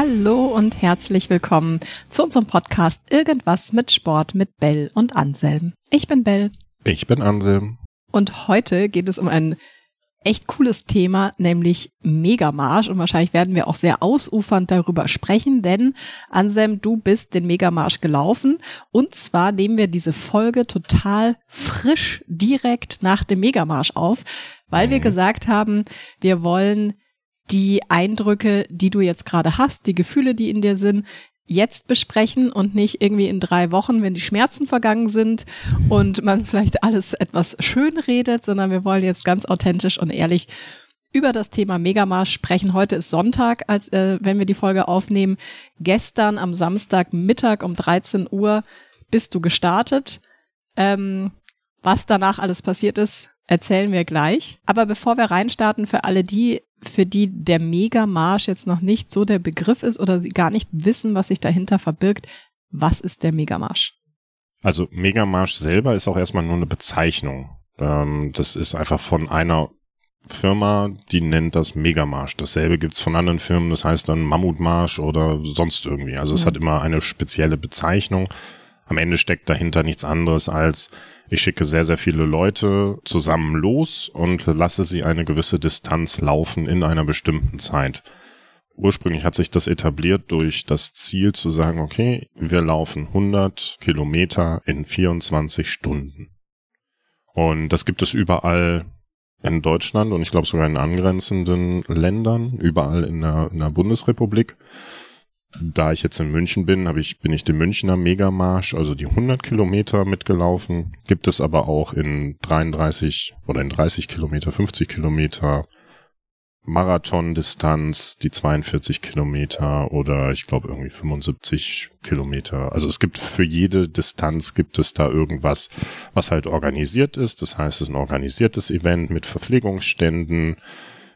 Hallo und herzlich willkommen zu unserem Podcast Irgendwas mit Sport mit Bell und Anselm. Ich bin Bell. Ich bin Anselm. Und heute geht es um ein echt cooles Thema, nämlich Megamarsch. Und wahrscheinlich werden wir auch sehr ausufernd darüber sprechen, denn Anselm, du bist den Megamarsch gelaufen. Und zwar nehmen wir diese Folge total frisch direkt nach dem Megamarsch auf, weil wir mhm. gesagt haben, wir wollen die Eindrücke, die du jetzt gerade hast, die Gefühle, die in dir sind, jetzt besprechen und nicht irgendwie in drei Wochen, wenn die Schmerzen vergangen sind und man vielleicht alles etwas schön redet, sondern wir wollen jetzt ganz authentisch und ehrlich über das Thema Megamarsch sprechen. Heute ist Sonntag, als äh, wenn wir die Folge aufnehmen. Gestern am Samstagmittag um 13 Uhr bist du gestartet. Ähm, was danach alles passiert ist, erzählen wir gleich. Aber bevor wir reinstarten, für alle die, für die der Megamarsch jetzt noch nicht so der Begriff ist oder sie gar nicht wissen, was sich dahinter verbirgt, was ist der Megamarsch? Also Megamarsch selber ist auch erstmal nur eine Bezeichnung. Ähm, das ist einfach von einer Firma, die nennt das Megamarsch. Dasselbe gibt's von anderen Firmen, das heißt dann Mammutmarsch oder sonst irgendwie. Also es hat immer eine spezielle Bezeichnung. Am Ende steckt dahinter nichts anderes als ich schicke sehr, sehr viele Leute zusammen los und lasse sie eine gewisse Distanz laufen in einer bestimmten Zeit. Ursprünglich hat sich das etabliert durch das Ziel zu sagen, okay, wir laufen 100 Kilometer in 24 Stunden. Und das gibt es überall in Deutschland und ich glaube sogar in angrenzenden Ländern, überall in der, in der Bundesrepublik da ich jetzt in München bin, habe ich, bin ich den Münchner Megamarsch, also die 100 Kilometer mitgelaufen. Gibt es aber auch in 33 oder in 30 Kilometer, 50 Kilometer Marathondistanz, die 42 Kilometer oder ich glaube irgendwie 75 Kilometer. Also es gibt für jede Distanz gibt es da irgendwas, was halt organisiert ist. Das heißt, es ist ein organisiertes Event mit Verpflegungsständen,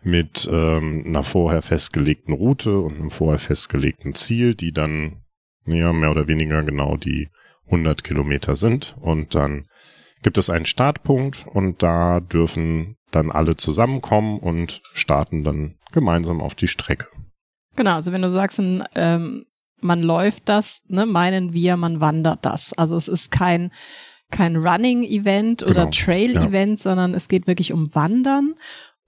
mit ähm, einer vorher festgelegten Route und einem vorher festgelegten Ziel, die dann ja mehr oder weniger genau die 100 Kilometer sind. Und dann gibt es einen Startpunkt und da dürfen dann alle zusammenkommen und starten dann gemeinsam auf die Strecke. Genau, also wenn du sagst, ähm, man läuft das, ne, meinen wir, man wandert das. Also es ist kein kein Running-Event oder genau, Trail-Event, ja. sondern es geht wirklich um Wandern.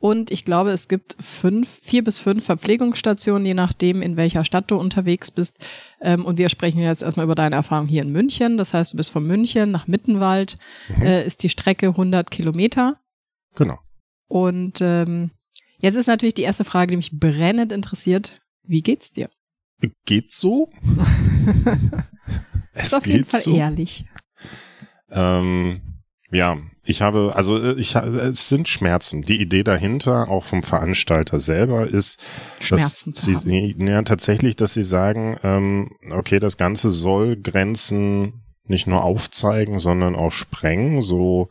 Und ich glaube, es gibt fünf, vier bis fünf Verpflegungsstationen, je nachdem, in welcher Stadt du unterwegs bist. Ähm, und wir sprechen jetzt erstmal über deine Erfahrung hier in München. Das heißt, du bist von München nach Mittenwald, mhm. äh, ist die Strecke 100 Kilometer. Genau. Und ähm, jetzt ist natürlich die erste Frage, die mich brennend interessiert. Wie geht's dir? Geht's so? es ist auf jeden Fall so. ehrlich. Ähm, ja, ich habe, also äh, ich, es sind Schmerzen. Die Idee dahinter, auch vom Veranstalter selber, ist, Schmerzen dass sie, ja, tatsächlich, dass sie sagen, ähm, okay, das Ganze soll Grenzen nicht nur aufzeigen, sondern auch sprengen. So,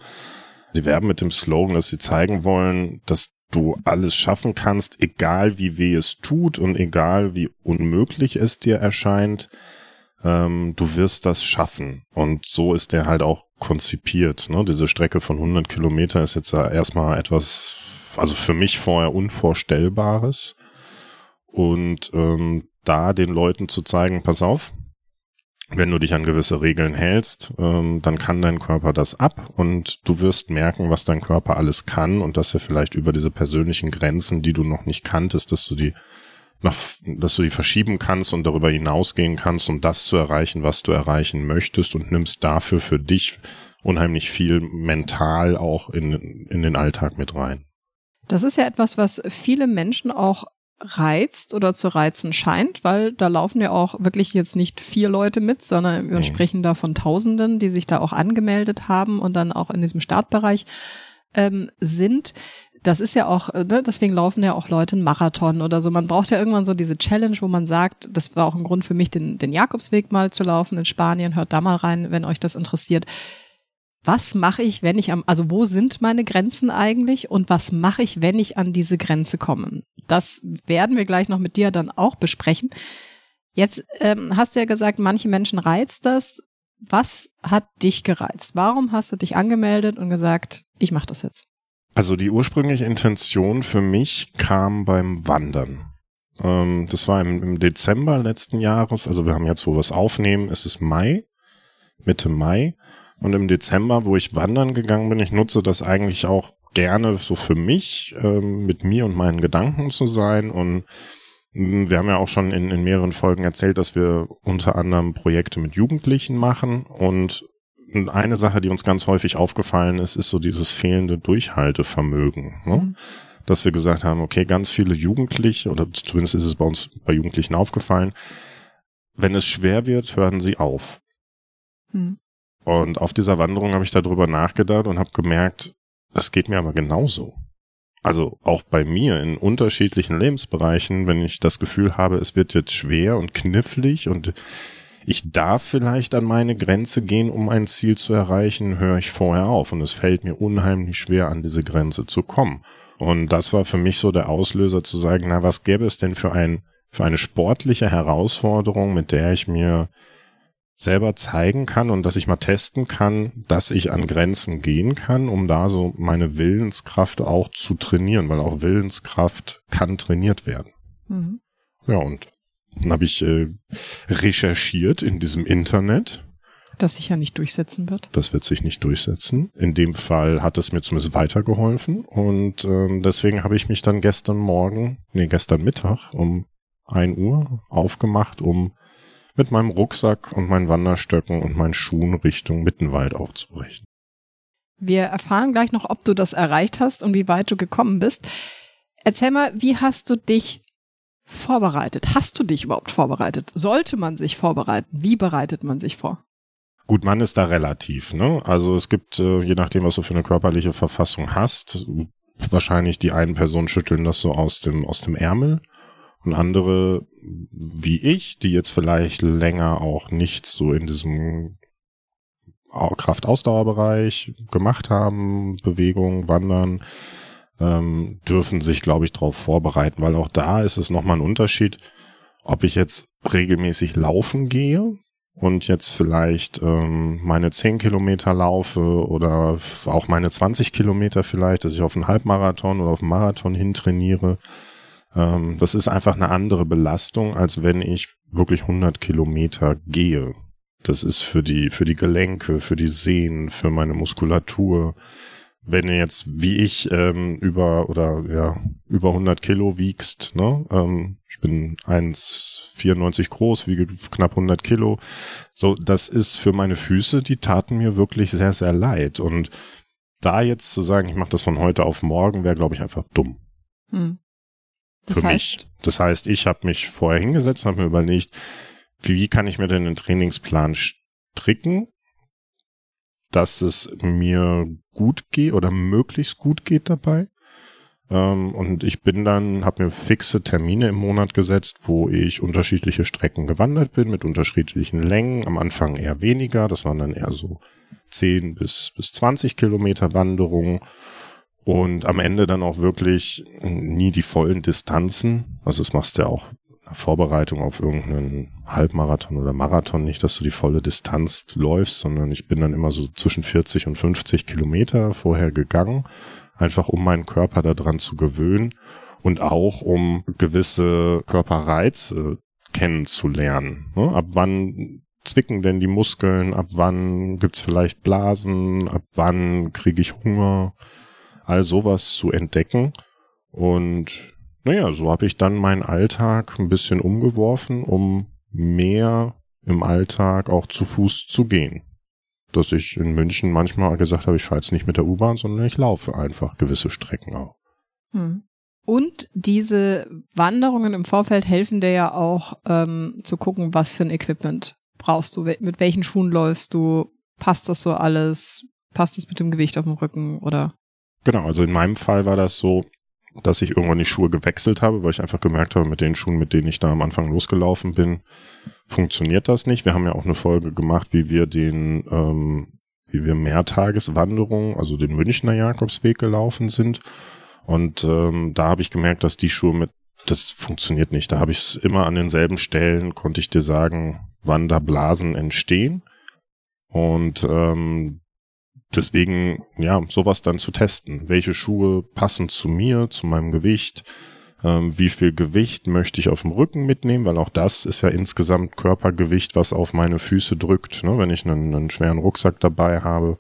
sie werben mit dem Slogan, dass sie zeigen wollen, dass du alles schaffen kannst, egal wie weh es tut und egal wie unmöglich es dir erscheint ähm, du wirst das schaffen. Und so ist der halt auch konzipiert. Ne? Diese Strecke von 100 Kilometer ist jetzt erstmal etwas, also für mich vorher Unvorstellbares. Und ähm, da den Leuten zu zeigen, pass auf, wenn du dich an gewisse Regeln hältst, ähm, dann kann dein Körper das ab und du wirst merken, was dein Körper alles kann und dass er vielleicht über diese persönlichen Grenzen, die du noch nicht kanntest, dass du die nach, dass du die verschieben kannst und darüber hinausgehen kannst, um das zu erreichen, was du erreichen möchtest und nimmst dafür für dich unheimlich viel mental auch in, in den Alltag mit rein. Das ist ja etwas, was viele Menschen auch reizt oder zu reizen scheint, weil da laufen ja auch wirklich jetzt nicht vier Leute mit, sondern wir mhm. sprechen da von Tausenden, die sich da auch angemeldet haben und dann auch in diesem Startbereich ähm, sind das ist ja auch, äh, ne, deswegen laufen ja auch Leute einen Marathon oder so. Man braucht ja irgendwann so diese Challenge, wo man sagt, das war auch ein Grund für mich, den, den Jakobsweg mal zu laufen in Spanien. Hört da mal rein, wenn euch das interessiert. Was mache ich, wenn ich am, also wo sind meine Grenzen eigentlich und was mache ich, wenn ich an diese Grenze komme? Das werden wir gleich noch mit dir dann auch besprechen. Jetzt ähm, hast du ja gesagt, manche Menschen reizt das. Was hat dich gereizt? Warum hast du dich angemeldet und gesagt, ich mache das jetzt? Also die ursprüngliche Intention für mich kam beim Wandern. Ähm, das war im, im Dezember letzten Jahres. Also wir haben jetzt, wo wir es aufnehmen, es ist Mai, Mitte Mai. Und im Dezember, wo ich wandern gegangen bin, ich nutze das eigentlich auch gerne so für mich, ähm, mit mir und meinen Gedanken zu sein. Und mm, wir haben ja auch schon in, in mehreren Folgen erzählt, dass wir unter anderem Projekte mit Jugendlichen machen. Und eine Sache, die uns ganz häufig aufgefallen ist, ist so dieses fehlende Durchhaltevermögen. Ne? Mhm. Dass wir gesagt haben, okay, ganz viele Jugendliche, oder zumindest ist es bei uns bei Jugendlichen aufgefallen, wenn es schwer wird, hören sie auf. Mhm. Und auf dieser Wanderung habe ich darüber nachgedacht und habe gemerkt, das geht mir aber genauso. Also auch bei mir in unterschiedlichen Lebensbereichen, wenn ich das Gefühl habe, es wird jetzt schwer und knifflig und ich darf vielleicht an meine Grenze gehen, um ein Ziel zu erreichen, höre ich vorher auf. Und es fällt mir unheimlich schwer, an diese Grenze zu kommen. Und das war für mich so der Auslöser zu sagen, na, was gäbe es denn für ein, für eine sportliche Herausforderung, mit der ich mir selber zeigen kann und dass ich mal testen kann, dass ich an Grenzen gehen kann, um da so meine Willenskraft auch zu trainieren, weil auch Willenskraft kann trainiert werden. Mhm. Ja, und dann habe ich äh, recherchiert in diesem Internet. Das sich ja nicht durchsetzen wird. Das wird sich nicht durchsetzen. In dem Fall hat es mir zumindest weitergeholfen und ähm, deswegen habe ich mich dann gestern Morgen, nee, gestern Mittag um ein Uhr aufgemacht, um mit meinem Rucksack und meinen Wanderstöcken und meinen Schuhen Richtung Mittenwald aufzubrechen. Wir erfahren gleich noch, ob du das erreicht hast und wie weit du gekommen bist. Erzähl mal, wie hast du dich vorbereitet? Hast du dich überhaupt vorbereitet? Sollte man sich vorbereiten? Wie bereitet man sich vor? Gut, man ist da relativ, ne? Also es gibt, äh, je nachdem, was du für eine körperliche Verfassung hast, wahrscheinlich die einen Personen schütteln das so aus dem, aus dem Ärmel und andere wie ich, die jetzt vielleicht länger auch nichts so in diesem Kraftausdauerbereich gemacht haben, Bewegung, Wandern, ähm, dürfen sich, glaube ich, darauf vorbereiten, weil auch da ist es nochmal ein Unterschied, ob ich jetzt regelmäßig laufen gehe und jetzt vielleicht ähm, meine 10 Kilometer laufe oder auch meine 20 Kilometer vielleicht, dass ich auf einen Halbmarathon oder auf einen Marathon hintrainiere. Ähm, das ist einfach eine andere Belastung, als wenn ich wirklich 100 Kilometer gehe. Das ist für die, für die Gelenke, für die Sehnen, für meine Muskulatur wenn du jetzt wie ich ähm, über oder ja über 100 Kilo wiegst, ne? Ähm, ich bin 1,94 groß, wiege knapp 100 Kilo. So, das ist für meine Füße, die taten mir wirklich sehr sehr leid. Und da jetzt zu sagen, ich mache das von heute auf morgen, wäre glaube ich einfach dumm. Hm. Das für heißt, mich. Das heißt, ich habe mich vorher hingesetzt und habe mir überlegt, wie kann ich mir denn einen Trainingsplan stricken, dass es mir gut geht oder möglichst gut geht dabei. Ähm, und ich bin dann, habe mir fixe Termine im Monat gesetzt, wo ich unterschiedliche Strecken gewandert bin mit unterschiedlichen Längen. Am Anfang eher weniger, das waren dann eher so 10 bis, bis 20 Kilometer Wanderungen. Und am Ende dann auch wirklich nie die vollen Distanzen. Also das machst du ja auch Vorbereitung auf irgendeinen Halbmarathon oder Marathon nicht, dass du die volle Distanz läufst, sondern ich bin dann immer so zwischen 40 und 50 Kilometer vorher gegangen, einfach um meinen Körper daran zu gewöhnen und auch um gewisse Körperreize kennenzulernen. Ne? Ab wann zwicken denn die Muskeln? Ab wann gibt's vielleicht Blasen? Ab wann kriege ich Hunger? All sowas zu entdecken und naja, so habe ich dann meinen Alltag ein bisschen umgeworfen, um mehr im Alltag auch zu Fuß zu gehen. Dass ich in München manchmal gesagt habe, ich fahre jetzt nicht mit der U-Bahn, sondern ich laufe einfach gewisse Strecken auch. Hm. Und diese Wanderungen im Vorfeld helfen dir ja auch ähm, zu gucken, was für ein Equipment brauchst du, mit welchen Schuhen läufst du, passt das so alles, passt es mit dem Gewicht auf dem Rücken oder? Genau, also in meinem Fall war das so, dass ich irgendwann die Schuhe gewechselt habe, weil ich einfach gemerkt habe, mit den Schuhen, mit denen ich da am Anfang losgelaufen bin, funktioniert das nicht. Wir haben ja auch eine Folge gemacht, wie wir den, ähm, wie wir Mehrtageswanderungen, also den Münchner Jakobsweg gelaufen sind. Und ähm, da habe ich gemerkt, dass die Schuhe mit, das funktioniert nicht. Da habe ich es immer an denselben Stellen, konnte ich dir sagen, wann da Blasen entstehen. Und ähm, deswegen, ja, sowas dann zu testen. Welche Schuhe passen zu mir, zu meinem Gewicht? ähm, wie viel Gewicht möchte ich auf dem Rücken mitnehmen, weil auch das ist ja insgesamt Körpergewicht, was auf meine Füße drückt, ne? wenn ich einen, einen schweren Rucksack dabei habe,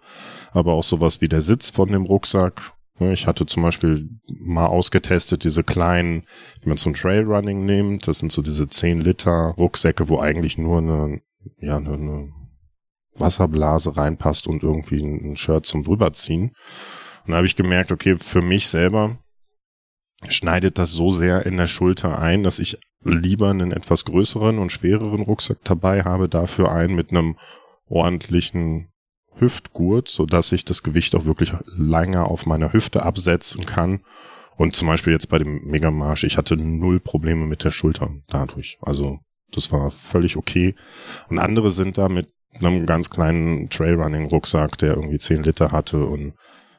aber auch sowas wie der Sitz von dem Rucksack. Ne? Ich hatte zum Beispiel mal ausgetestet diese kleinen, die man zum Trailrunning nimmt. Das sind so diese 10 Liter Rucksäcke, wo eigentlich nur eine, ja, eine, eine Wasserblase reinpasst und irgendwie ein Shirt zum drüberziehen. Und da habe ich gemerkt, okay, für mich selber schneidet das so sehr in der Schulter ein, dass ich lieber einen etwas größeren und schwereren Rucksack dabei habe, dafür einen mit einem ordentlichen Hüftgurt, so dass ich das Gewicht auch wirklich länger auf meiner Hüfte absetzen kann. Und zum Beispiel jetzt bei dem Megamarsch, ich hatte null Probleme mit der Schulter dadurch. Also das war völlig okay. Und andere sind da mit einem ganz kleinen Trailrunning-Rucksack, der irgendwie 10 Liter hatte und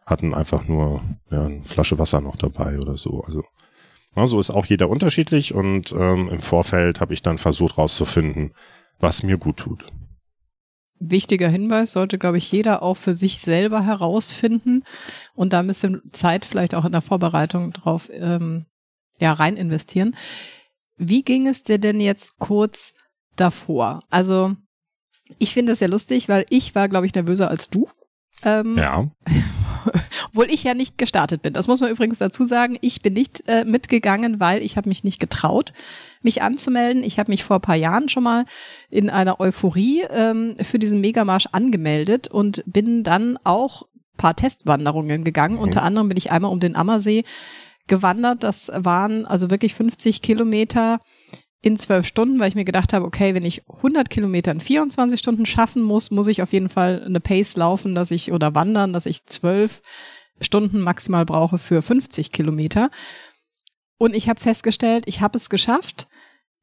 hatten einfach nur ja, eine Flasche Wasser noch dabei oder so. Also ja, so ist auch jeder unterschiedlich und ähm, im Vorfeld habe ich dann versucht rauszufinden, was mir gut tut. Wichtiger Hinweis sollte, glaube ich, jeder auch für sich selber herausfinden und da ein bisschen Zeit vielleicht auch in der Vorbereitung drauf ähm, ja, rein investieren. Wie ging es dir denn jetzt kurz davor? Also ich finde das ja lustig, weil ich war, glaube ich, nervöser als du. Ähm, ja. Obwohl ich ja nicht gestartet bin. Das muss man übrigens dazu sagen. Ich bin nicht äh, mitgegangen, weil ich habe mich nicht getraut, mich anzumelden. Ich habe mich vor ein paar Jahren schon mal in einer Euphorie ähm, für diesen Megamarsch angemeldet und bin dann auch paar Testwanderungen gegangen. Mhm. Unter anderem bin ich einmal um den Ammersee gewandert. Das waren also wirklich 50 Kilometer in zwölf Stunden, weil ich mir gedacht habe, okay, wenn ich 100 Kilometer in 24 Stunden schaffen muss, muss ich auf jeden Fall eine Pace laufen, dass ich oder wandern, dass ich zwölf Stunden maximal brauche für 50 Kilometer. Und ich habe festgestellt, ich habe es geschafft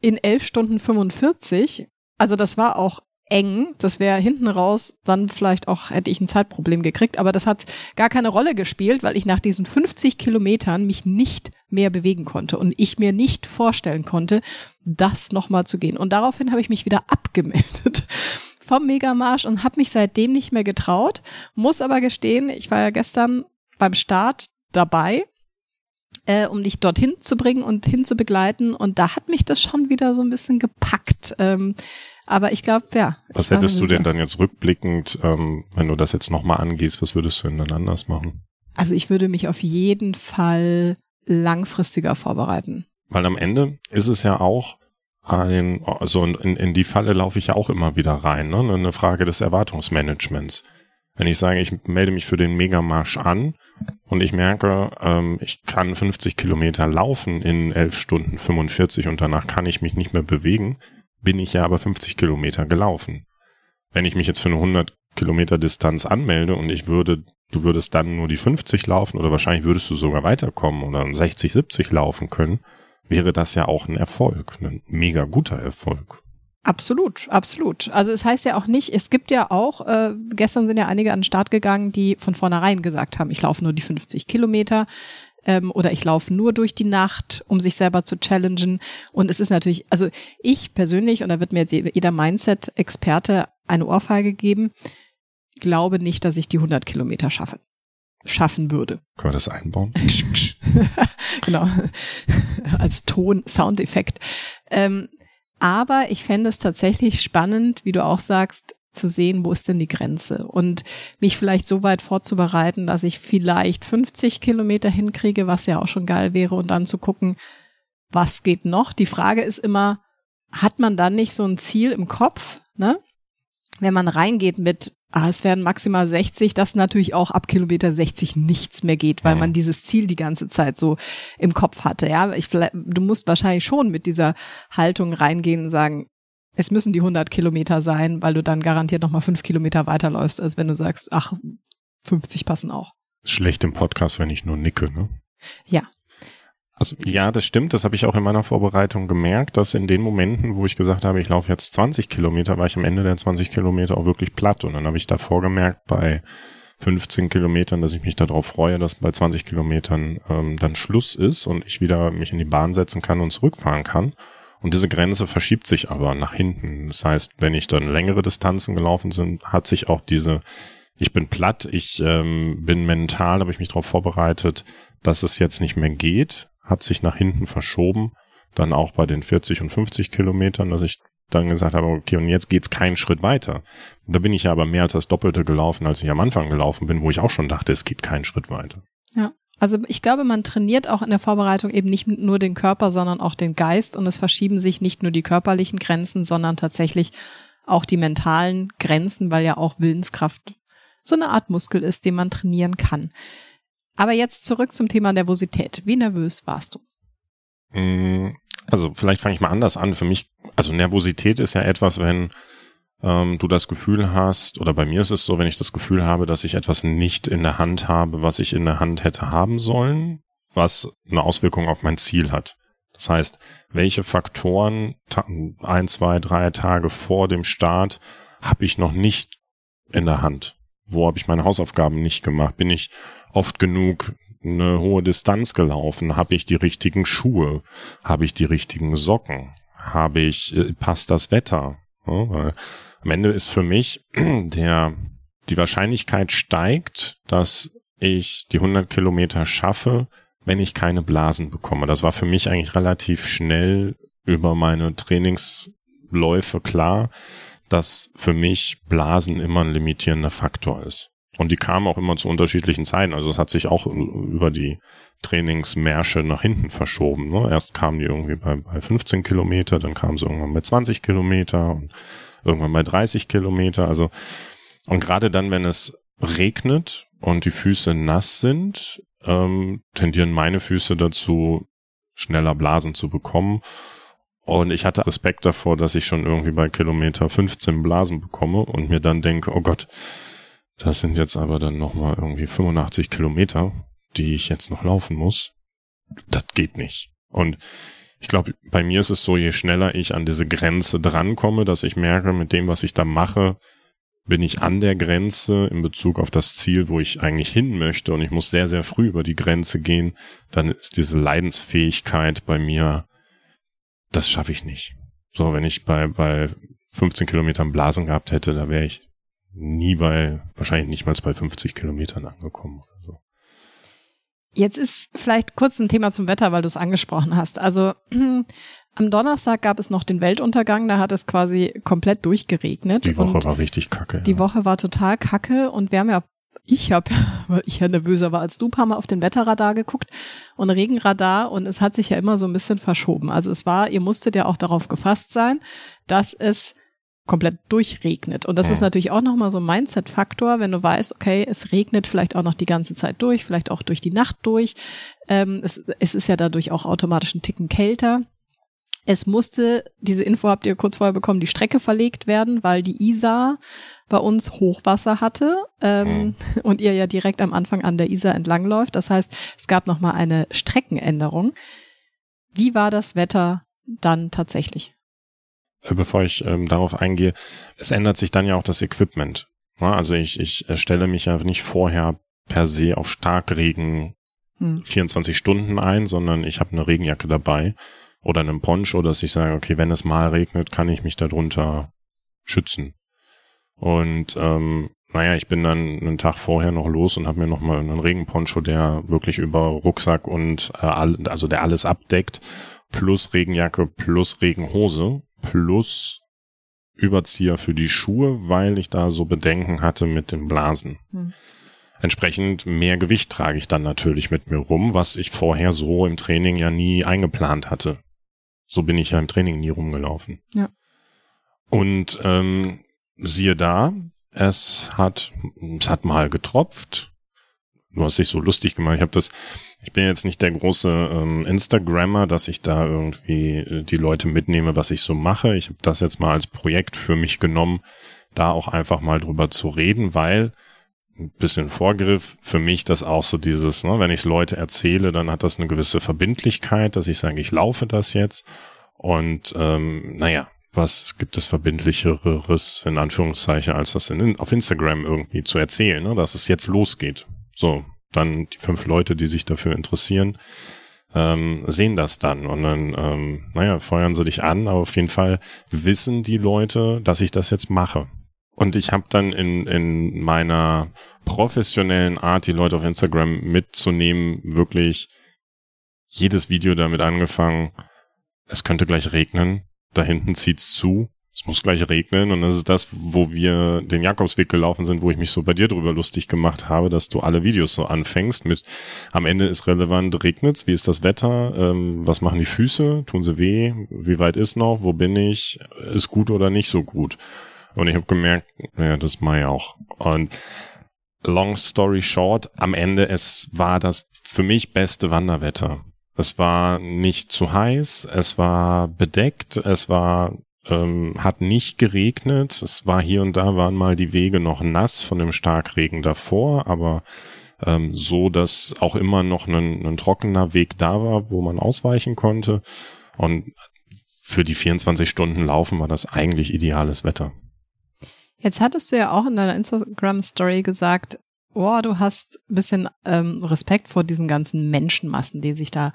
in elf Stunden 45. Also das war auch eng. Das wäre hinten raus, dann vielleicht auch hätte ich ein Zeitproblem gekriegt, aber das hat gar keine Rolle gespielt, weil ich nach diesen 50 Kilometern mich nicht mehr bewegen konnte und ich mir nicht vorstellen konnte, das nochmal zu gehen. Und daraufhin habe ich mich wieder abgemeldet vom Megamarsch und habe mich seitdem nicht mehr getraut, muss aber gestehen, ich war ja gestern beim Start dabei äh, um dich dorthin zu bringen und hin zu begleiten. Und da hat mich das schon wieder so ein bisschen gepackt. Ähm, aber ich glaube, ja. Was hättest du denn dann jetzt rückblickend, ähm, wenn du das jetzt nochmal angehst, was würdest du denn dann anders machen? Also ich würde mich auf jeden Fall langfristiger vorbereiten. Weil am Ende ist es ja auch ein, also in, in die Falle laufe ich ja auch immer wieder rein, ne? Eine Frage des Erwartungsmanagements. Wenn ich sage, ich melde mich für den Megamarsch an und ich merke, ähm, ich kann 50 Kilometer laufen in 11 Stunden 45 und danach kann ich mich nicht mehr bewegen, bin ich ja aber 50 Kilometer gelaufen. Wenn ich mich jetzt für eine 100 Kilometer Distanz anmelde und ich würde, du würdest dann nur die 50 laufen oder wahrscheinlich würdest du sogar weiterkommen oder 60, 70 laufen können, wäre das ja auch ein Erfolg, ein mega guter Erfolg. Absolut, absolut. Also es heißt ja auch nicht, es gibt ja auch, äh, gestern sind ja einige an den Start gegangen, die von vornherein gesagt haben, ich laufe nur die 50 Kilometer ähm, oder ich laufe nur durch die Nacht, um sich selber zu challengen. Und es ist natürlich, also ich persönlich, und da wird mir jetzt jeder Mindset-Experte eine Ohrfeige geben, glaube nicht, dass ich die 100 Kilometer schaffe schaffen würde. Können wir das einbauen? genau. Als Ton-Soundeffekt. Ähm, aber ich fände es tatsächlich spannend, wie du auch sagst, zu sehen, wo ist denn die Grenze und mich vielleicht so weit vorzubereiten, dass ich vielleicht 50 Kilometer hinkriege, was ja auch schon geil wäre und dann zu gucken, was geht noch. Die Frage ist immer, hat man dann nicht so ein Ziel im Kopf, ne? Wenn man reingeht mit, ah, es werden maximal 60, dass natürlich auch ab Kilometer 60 nichts mehr geht, weil man dieses Ziel die ganze Zeit so im Kopf hatte. Ja, ich, du musst wahrscheinlich schon mit dieser Haltung reingehen und sagen, es müssen die 100 Kilometer sein, weil du dann garantiert nochmal fünf Kilometer weiterläufst, als wenn du sagst, ach, 50 passen auch. Schlecht im Podcast, wenn ich nur nicke, ne? Ja, also ja, das stimmt. Das habe ich auch in meiner Vorbereitung gemerkt, dass in den Momenten, wo ich gesagt habe, ich laufe jetzt 20 Kilometer, war ich am Ende der 20 Kilometer auch wirklich platt. Und dann habe ich davor gemerkt, bei 15 Kilometern, dass ich mich darauf freue, dass bei 20 Kilometern ähm, dann Schluss ist und ich wieder mich in die Bahn setzen kann und zurückfahren kann. Und diese Grenze verschiebt sich aber nach hinten. Das heißt, wenn ich dann längere Distanzen gelaufen sind, hat sich auch diese, ich bin platt, ich ähm, bin mental, habe ich mich darauf vorbereitet, dass es jetzt nicht mehr geht, hat sich nach hinten verschoben. Dann auch bei den 40 und 50 Kilometern, dass ich dann gesagt habe, okay, und jetzt geht's keinen Schritt weiter. Da bin ich ja aber mehr als das Doppelte gelaufen, als ich am Anfang gelaufen bin, wo ich auch schon dachte, es geht keinen Schritt weiter. Ja. Also ich glaube, man trainiert auch in der Vorbereitung eben nicht nur den Körper, sondern auch den Geist und es verschieben sich nicht nur die körperlichen Grenzen, sondern tatsächlich auch die mentalen Grenzen, weil ja auch Willenskraft so eine Art Muskel ist, den man trainieren kann. Aber jetzt zurück zum Thema Nervosität. Wie nervös warst du? Mm, also vielleicht fange ich mal anders an. Für mich, also Nervosität ist ja etwas, wenn ähm, du das Gefühl hast, oder bei mir ist es so, wenn ich das Gefühl habe, dass ich etwas nicht in der Hand habe, was ich in der Hand hätte haben sollen, was eine Auswirkung auf mein Ziel hat. Das heißt, welche Faktoren ein, zwei, drei Tage vor dem Start habe ich noch nicht in der Hand? Wo habe ich meine Hausaufgaben nicht gemacht? Bin ich oft genug eine hohe Distanz gelaufen? Habe ich die richtigen Schuhe? Habe ich die richtigen Socken? Habe ich, äh, passt das Wetter? Ja, am Ende ist für mich der, die Wahrscheinlichkeit steigt, dass ich die 100 Kilometer schaffe, wenn ich keine Blasen bekomme. Das war für mich eigentlich relativ schnell über meine Trainingsläufe klar, dass für mich Blasen immer ein limitierender Faktor ist. Und die kamen auch immer zu unterschiedlichen Zeiten. Also es hat sich auch über die Trainingsmärsche nach hinten verschoben. Ne? Erst kamen die irgendwie bei, bei 15 Kilometer, dann kamen sie irgendwann bei 20 Kilometer. Und irgendwann bei 30 Kilometer. Also, und gerade dann, wenn es regnet und die Füße nass sind, ähm, tendieren meine Füße dazu, schneller Blasen zu bekommen. Und ich hatte Respekt davor, dass ich schon irgendwie bei Kilometer 15 Blasen bekomme und mir dann denke, oh Gott, das sind jetzt aber dann nochmal irgendwie 85 Kilometer, die ich jetzt noch laufen muss. Das geht nicht. Und ich glaube, bei mir ist es so, je schneller ich an diese Grenze drankomme, dass ich merke, mit dem, was ich da mache, bin ich an der Grenze in Bezug auf das Ziel, wo ich eigentlich hin möchte und ich muss sehr, sehr früh über die Grenze gehen, dann ist diese Leidensfähigkeit bei mir, das schaffe ich nicht. So, wenn ich bei, bei 15 Kilometern Blasen gehabt hätte, da wäre ich nie bei, wahrscheinlich nicht mal bei 50 Kilometern angekommen. Oder so. Jetzt ist vielleicht kurz ein Thema zum Wetter, weil du es angesprochen hast. Also am Donnerstag gab es noch den Weltuntergang, da hat es quasi komplett durchgeregnet. Die Woche war richtig kacke. Die ja. Woche war total kacke und wir haben ja, ich habe, weil ich ja nervöser war als du, paar Mal auf den Wetterradar geguckt und Regenradar und es hat sich ja immer so ein bisschen verschoben. Also es war, ihr musstet ja auch darauf gefasst sein, dass es komplett durchregnet. Und das ist natürlich auch nochmal so ein Mindset-Faktor, wenn du weißt, okay, es regnet vielleicht auch noch die ganze Zeit durch, vielleicht auch durch die Nacht durch. Ähm, es, es ist ja dadurch auch automatisch ein Ticken kälter. Es musste, diese Info habt ihr kurz vorher bekommen, die Strecke verlegt werden, weil die Isar bei uns Hochwasser hatte ähm, ja. und ihr ja direkt am Anfang an der Isar entlangläuft. Das heißt, es gab nochmal eine Streckenänderung. Wie war das Wetter dann tatsächlich? Äh, bevor ich ähm, darauf eingehe, es ändert sich dann ja auch das Equipment. Ja, also ich, ich stelle mich ja nicht vorher per se auf Starkregen hm. 24 Stunden ein, sondern ich habe eine Regenjacke dabei oder einen Poncho, dass ich sage, okay, wenn es mal regnet, kann ich mich darunter schützen. Und ähm, naja, ich bin dann einen Tag vorher noch los und habe mir nochmal einen Regenponcho, der wirklich über Rucksack und äh, also der alles abdeckt, plus Regenjacke, plus Regenhose plus Überzieher für die Schuhe, weil ich da so Bedenken hatte mit den Blasen. Hm. Entsprechend mehr Gewicht trage ich dann natürlich mit mir rum, was ich vorher so im Training ja nie eingeplant hatte. So bin ich ja im Training nie rumgelaufen. Ja. Und ähm, siehe da, es hat, es hat mal getropft. Du hast dich so lustig gemacht. Ich habe das ich bin jetzt nicht der große ähm, Instagrammer, dass ich da irgendwie äh, die Leute mitnehme, was ich so mache. Ich habe das jetzt mal als Projekt für mich genommen, da auch einfach mal drüber zu reden, weil ein bisschen Vorgriff für mich das auch so dieses, ne, wenn ich es Leute erzähle, dann hat das eine gewisse Verbindlichkeit, dass ich sage, ich laufe das jetzt. Und ähm, naja, was gibt es verbindlicheres in Anführungszeichen, als das in, auf Instagram irgendwie zu erzählen, ne, dass es jetzt losgeht. So, dann die fünf Leute, die sich dafür interessieren, ähm, sehen das dann. Und dann, ähm, naja, feuern sie dich an, aber auf jeden Fall wissen die Leute, dass ich das jetzt mache. Und ich habe dann in, in meiner professionellen Art, die Leute auf Instagram mitzunehmen, wirklich jedes Video damit angefangen, es könnte gleich regnen, da hinten zieht's zu, es muss gleich regnen und das ist das, wo wir den Jakobsweg gelaufen sind, wo ich mich so bei dir drüber lustig gemacht habe, dass du alle Videos so anfängst mit am Ende ist relevant, regnet's, wie ist das Wetter, ähm, was machen die Füße, tun sie weh, wie weit ist noch, wo bin ich, ist gut oder nicht so gut. Und ich habe gemerkt, ja, das mache ich auch. Und long story short, am Ende es war das für mich beste Wanderwetter. Es war nicht zu heiß, es war bedeckt, es war ähm, hat nicht geregnet. Es war hier und da waren mal die Wege noch nass von dem Starkregen davor, aber ähm, so, dass auch immer noch ein, ein trockener Weg da war, wo man ausweichen konnte. Und für die 24 Stunden Laufen war das eigentlich ideales Wetter. Jetzt hattest du ja auch in deiner Instagram-Story gesagt, oh, du hast ein bisschen ähm, Respekt vor diesen ganzen Menschenmassen, die sich da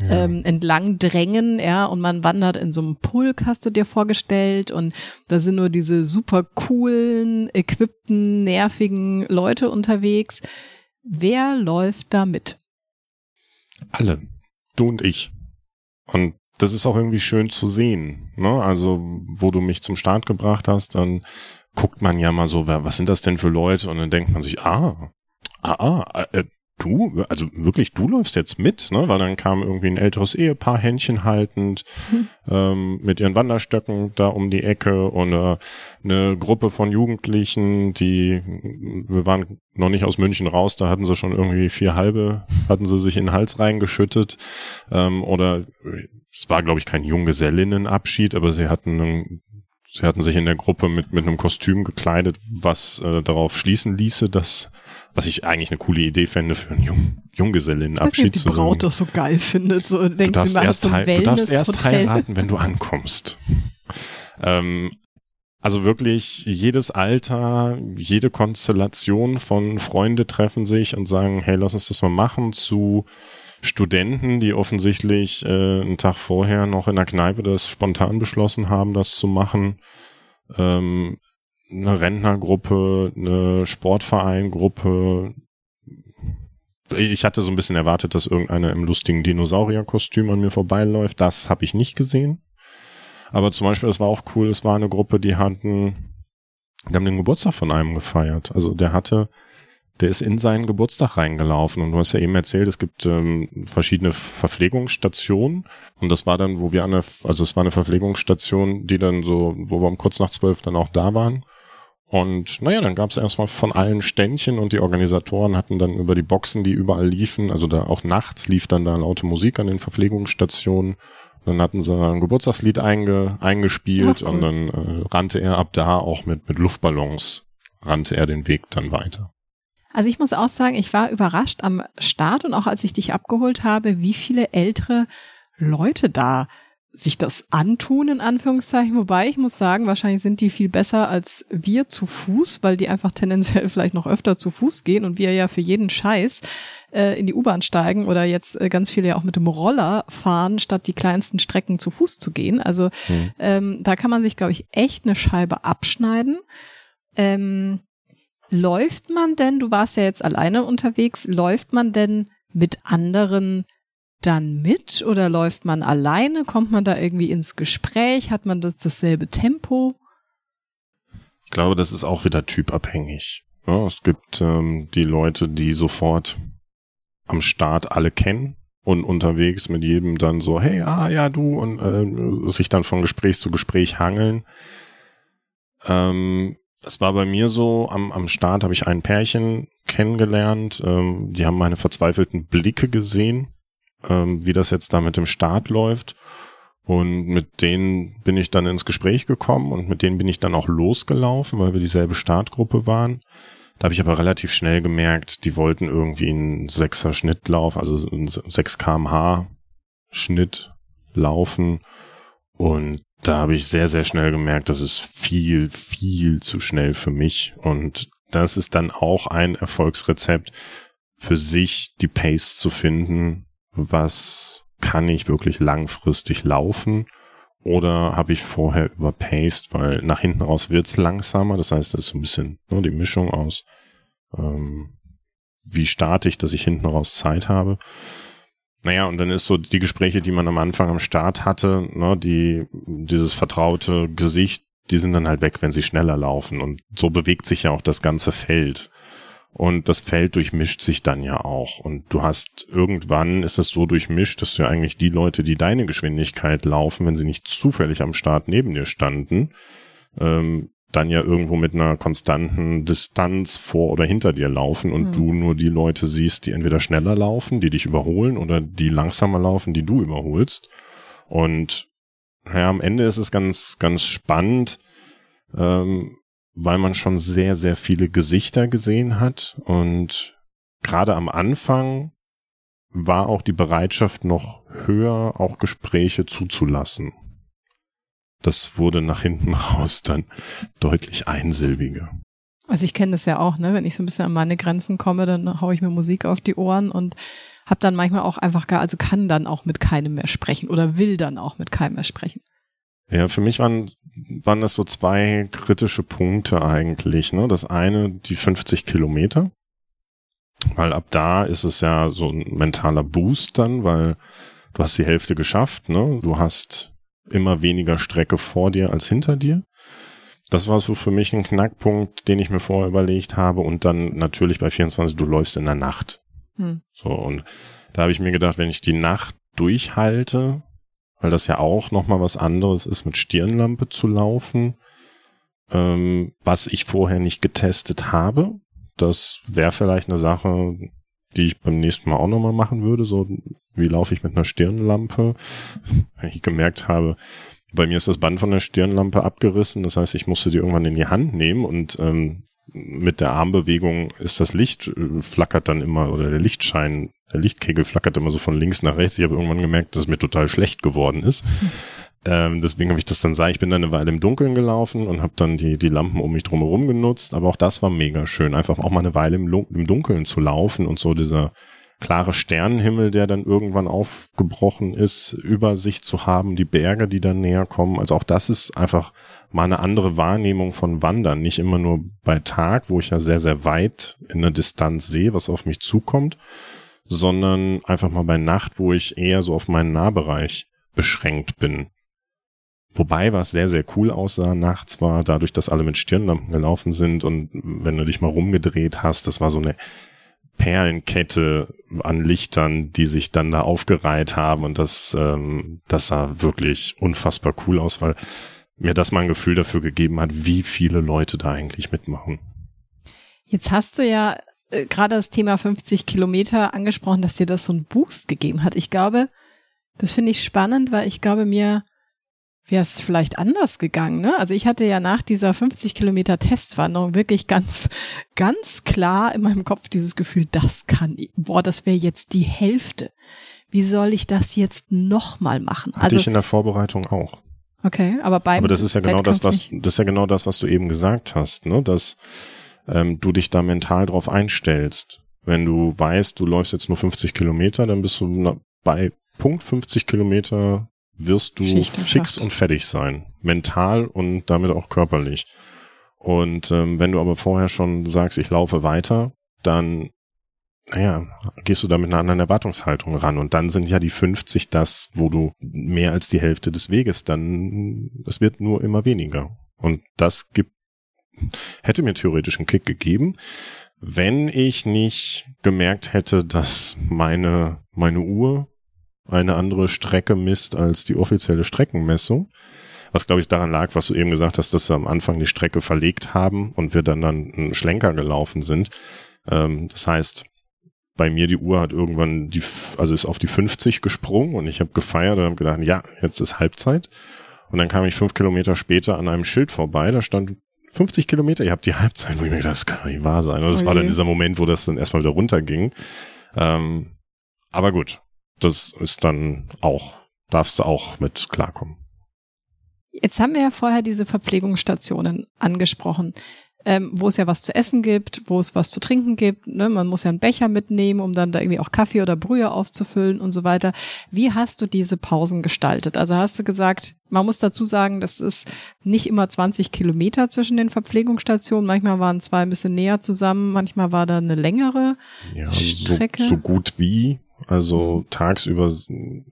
ja. ähm, entlang drängen, ja, und man wandert in so einem Pulk, hast du dir vorgestellt, und da sind nur diese super coolen, equippten, nervigen Leute unterwegs. Wer läuft da mit? Alle. Du und ich. Und das ist auch irgendwie schön zu sehen. Ne? Also, wo du mich zum Start gebracht hast, dann guckt man ja mal so, was sind das denn für Leute? Und dann denkt man sich, ah, ah, ah, äh, du, also wirklich, du läufst jetzt mit, ne? Weil dann kam irgendwie ein älteres Ehepaar, Händchen haltend, hm. ähm, mit ihren Wanderstöcken da um die Ecke und äh, eine Gruppe von Jugendlichen, die, wir waren noch nicht aus München raus, da hatten sie schon irgendwie vier halbe, hatten sie sich in den Hals reingeschüttet. Ähm, oder es war, glaube ich, kein Junggesellinnenabschied, aber sie hatten einen Sie hatten sich in der Gruppe mit, mit einem Kostüm gekleidet, was äh, darauf schließen ließe, dass was ich eigentlich eine coole Idee fände für einen Jung Junggesellinnenabschied zu sagen. Die Braut das so geil findet. So denkt du, darfst sie erst, du darfst erst heiraten, wenn du ankommst. ähm, also wirklich jedes Alter, jede Konstellation von Freunde treffen sich und sagen, hey, lass uns das mal machen zu Studenten, die offensichtlich äh, einen Tag vorher noch in der Kneipe das spontan beschlossen haben, das zu machen. Ähm, eine Rentnergruppe, eine Sportvereingruppe. Ich hatte so ein bisschen erwartet, dass irgendeiner im lustigen Dinosaurierkostüm an mir vorbeiläuft. Das habe ich nicht gesehen. Aber zum Beispiel, es war auch cool, es war eine Gruppe, die hatten, die haben den Geburtstag von einem gefeiert. Also der hatte, der ist in seinen Geburtstag reingelaufen und du hast ja eben erzählt, es gibt ähm, verschiedene Verpflegungsstationen und das war dann, wo wir an der, also es war eine Verpflegungsstation, die dann so, wo wir um kurz nach zwölf dann auch da waren und naja, dann gab es erstmal von allen Ständchen und die Organisatoren hatten dann über die Boxen, die überall liefen, also da auch nachts lief dann da laute Musik an den Verpflegungsstationen. Dann hatten sie ein Geburtstagslied einge, eingespielt Ach, cool. und dann äh, rannte er ab da auch mit, mit Luftballons, rannte er den Weg dann weiter. Also ich muss auch sagen, ich war überrascht am Start und auch als ich dich abgeholt habe, wie viele ältere Leute da sich das antun, in Anführungszeichen. Wobei ich muss sagen, wahrscheinlich sind die viel besser als wir zu Fuß, weil die einfach tendenziell vielleicht noch öfter zu Fuß gehen und wir ja für jeden Scheiß äh, in die U-Bahn steigen oder jetzt äh, ganz viele ja auch mit dem Roller fahren, statt die kleinsten Strecken zu Fuß zu gehen. Also mhm. ähm, da kann man sich, glaube ich, echt eine Scheibe abschneiden. Ähm, läuft man denn, du warst ja jetzt alleine unterwegs, läuft man denn mit anderen dann mit oder läuft man alleine? Kommt man da irgendwie ins Gespräch? Hat man das dasselbe Tempo? Ich glaube, das ist auch wieder typabhängig. Ja, es gibt ähm, die Leute, die sofort am Start alle kennen und unterwegs mit jedem dann so, hey, ah ja, du und äh, sich dann von Gespräch zu Gespräch hangeln. Ähm, das war bei mir so, am, am Start habe ich ein Pärchen kennengelernt, ähm, die haben meine verzweifelten Blicke gesehen ähm, wie das jetzt da mit dem Start läuft. Und mit denen bin ich dann ins Gespräch gekommen und mit denen bin ich dann auch losgelaufen, weil wir dieselbe Startgruppe waren. Da habe ich aber relativ schnell gemerkt, die wollten irgendwie einen sechser Schnittlauf, also einen 6 kmh Schnitt laufen. Und da habe ich sehr, sehr schnell gemerkt, das ist viel, viel zu schnell für mich. Und das ist dann auch ein Erfolgsrezept für sich, die Pace zu finden, was kann ich wirklich langfristig laufen oder habe ich vorher überpaced, weil nach hinten raus wird's langsamer. Das heißt, das ist so ein bisschen ne, die Mischung aus, ähm, wie starte ich, dass ich hinten raus Zeit habe. Naja, und dann ist so die Gespräche, die man am Anfang am Start hatte, ne, die, dieses vertraute Gesicht, die sind dann halt weg, wenn sie schneller laufen. Und so bewegt sich ja auch das ganze Feld. Und das Feld durchmischt sich dann ja auch. Und du hast irgendwann ist es so durchmischt, dass du ja eigentlich die Leute, die deine Geschwindigkeit laufen, wenn sie nicht zufällig am Start neben dir standen, ähm, dann ja irgendwo mit einer konstanten Distanz vor oder hinter dir laufen und mhm. du nur die Leute siehst, die entweder schneller laufen, die dich überholen oder die langsamer laufen, die du überholst. Und ja, am Ende ist es ganz, ganz spannend, ähm, weil man schon sehr, sehr viele Gesichter gesehen hat und gerade am Anfang war auch die Bereitschaft noch höher, auch Gespräche zuzulassen das wurde nach hinten raus dann deutlich einsilbiger. Also ich kenne das ja auch, ne? Wenn ich so ein bisschen an meine Grenzen komme, dann haue ich mir Musik auf die Ohren und habe dann manchmal auch einfach gar, also kann dann auch mit keinem mehr sprechen oder will dann auch mit keinem mehr sprechen. Ja, für mich waren, waren das so zwei kritische Punkte eigentlich. Ne? Das eine, die 50 Kilometer, weil ab da ist es ja so ein mentaler Boost dann, weil du hast die Hälfte geschafft, ne? Du hast immer weniger Strecke vor dir als hinter dir. Das war so für mich ein Knackpunkt, den ich mir vorher überlegt habe. Und dann natürlich bei 24, du läufst in der Nacht. Hm. So, und da habe ich mir gedacht, wenn ich die Nacht durchhalte, weil das ja auch nochmal was anderes ist, mit Stirnlampe zu laufen, ähm, was ich vorher nicht getestet habe. Das wäre vielleicht eine Sache, die ich beim nächsten Mal auch nochmal machen würde. So, wie laufe ich mit einer Stirnlampe? Wenn ich gemerkt habe, bei mir ist das Band von der Stirnlampe abgerissen. Das heißt, ich musste die irgendwann in die Hand nehmen und ähm, mit der Armbewegung ist das Licht äh, flackert dann immer oder der Lichtschein, der Lichtkegel flackert immer so von links nach rechts. Ich habe irgendwann gemerkt, dass es mir total schlecht geworden ist. Ähm, deswegen habe ich das dann sah. Ich bin dann eine Weile im Dunkeln gelaufen und habe dann die, die Lampen um mich drumherum genutzt. Aber auch das war mega schön, einfach auch mal eine Weile im, im Dunkeln zu laufen und so dieser klare Sternenhimmel, der dann irgendwann aufgebrochen ist, über sich zu haben, die Berge, die dann näher kommen. Also auch das ist einfach mal eine andere Wahrnehmung von Wandern. Nicht immer nur bei Tag, wo ich ja sehr, sehr weit in der Distanz sehe, was auf mich zukommt, sondern einfach mal bei Nacht, wo ich eher so auf meinen Nahbereich beschränkt bin. Wobei was sehr, sehr cool aussah nachts war, dadurch, dass alle mit Stirnlampen gelaufen sind und wenn du dich mal rumgedreht hast, das war so eine Perlenkette an Lichtern, die sich dann da aufgereiht haben und das, ähm, das sah wirklich unfassbar cool aus, weil mir das mal ein Gefühl dafür gegeben hat, wie viele Leute da eigentlich mitmachen. Jetzt hast du ja äh, gerade das Thema 50 Kilometer angesprochen, dass dir das so einen Boost gegeben hat. Ich glaube, das finde ich spannend, weil ich glaube mir, wäre es vielleicht anders gegangen. Ne? Also ich hatte ja nach dieser 50 Kilometer Testwanderung wirklich ganz, ganz klar in meinem Kopf dieses Gefühl, das kann, boah, das wäre jetzt die Hälfte. Wie soll ich das jetzt nochmal machen? Hatte also ich in der Vorbereitung auch. Okay, aber beim Aber das ist ja genau das, was das ist ja genau das, was du eben gesagt hast, ne? Dass ähm, du dich da mental drauf einstellst. Wenn du weißt, du läufst jetzt nur 50 Kilometer, dann bist du bei Punkt 50 Kilometer wirst du fix und fertig sein. Mental und damit auch körperlich. Und ähm, wenn du aber vorher schon sagst, ich laufe weiter, dann, naja, gehst du da mit einer anderen Erwartungshaltung ran. Und dann sind ja die 50 das, wo du mehr als die Hälfte des Weges dann, es wird nur immer weniger. Und das gibt, hätte mir theoretisch einen Kick gegeben, wenn ich nicht gemerkt hätte, dass meine, meine Uhr eine andere Strecke misst als die offizielle Streckenmessung. Was glaube ich daran lag, was du eben gesagt hast, dass sie am Anfang die Strecke verlegt haben und wir dann dann einen Schlenker gelaufen sind. Ähm, das heißt, bei mir die Uhr hat irgendwann die, also ist auf die 50 gesprungen und ich habe gefeiert und habe gedacht, ja, jetzt ist Halbzeit. Und dann kam ich fünf Kilometer später an einem Schild vorbei, da stand 50 Kilometer, ihr habt die Halbzeit, wo ich mir gedacht, das kann nicht wahr sein. Und das okay. war dann dieser Moment, wo das dann erstmal wieder runterging. Ähm, aber gut, das ist dann auch, darfst du auch mit klarkommen. Jetzt haben wir ja vorher diese Verpflegungsstationen angesprochen, ähm, wo es ja was zu essen gibt, wo es was zu trinken gibt. Ne? Man muss ja einen Becher mitnehmen, um dann da irgendwie auch Kaffee oder Brühe aufzufüllen und so weiter. Wie hast du diese Pausen gestaltet? Also hast du gesagt, man muss dazu sagen, das ist nicht immer 20 Kilometer zwischen den Verpflegungsstationen. Manchmal waren zwei ein bisschen näher zusammen, manchmal war da eine längere ja, Strecke. So, so gut wie Also tagsüber